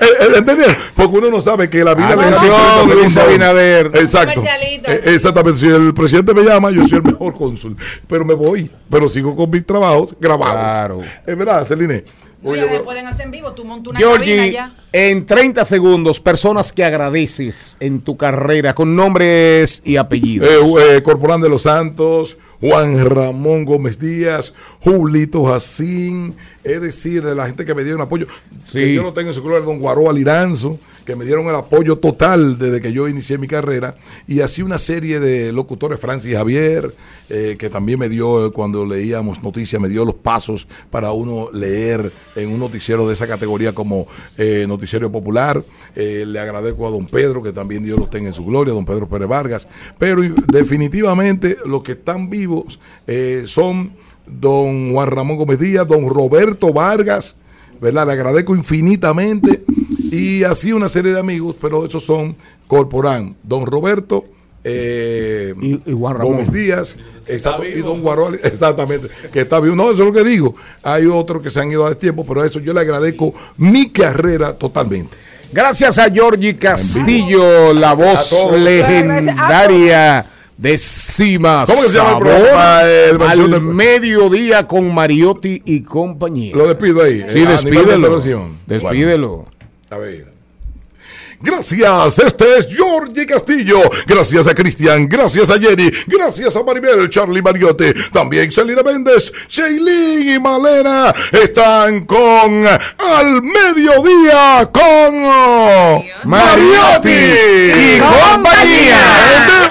Eh, eh, ¿Entendieron? Porque uno no sabe que la vida Ah, Luis Abinader. Exacto. Eh, exactamente. Si el presidente me llama, yo soy el mejor cónsul. Pero me voy. Pero sigo con mis trabajos grabados. Claro. Es verdad, Celine. Oye, Oye, bueno, pueden hacer en vivo, tú montas una cabina Georgie, ya. en 30 segundos, personas que agradeces en tu carrera con nombres y apellidos. eh, eh, Corporán de los Santos, Juan Ramón Gómez Díaz, Julito Jacín, es decir, de la gente que me dieron apoyo. Que yo no tengo en su color, don Guaró Aliranzo, que me dieron el apoyo total desde que yo inicié mi carrera. Y así una serie de locutores, Francis Javier, eh, que también me dio, eh, cuando leíamos noticias, me dio los pasos para uno leer en un noticiero de esa categoría como eh, Noticiero Popular. Le agradezco a don Pedro, que también Dios los tenga en su gloria, don Pedro Pérez Vargas. Pero definitivamente los que están vivos son don Juan Ramón Gómez Díaz, don Roberto Vargas, ¿verdad? Le agradezco infinitamente. Y así una serie de amigos, pero esos son Corporán, don Roberto. eh, Juan Ramón. Gómez Díaz, exacto, y don Guarol, [LAUGHS] exactamente, que está vivo. No, eso es lo que digo. Hay otros que se han ido a tiempo, pero a eso yo le agradezco mi carrera totalmente. Gracias a Georgie Castillo, la voz legendaria de Cima ¿Cómo que se llama el Sabor, programa? El al de- mediodía con Mariotti y compañía. Lo despido ahí. Sí, eh, de despídelo. Despídelo. A ver. Gracias, este es Georgie Castillo. Gracias a Cristian, gracias a Jenny, gracias a Maribel, Charlie Mariotti, también Celina Méndez, Shailin y Malena están con Al Mediodía con Mariotti y compañía.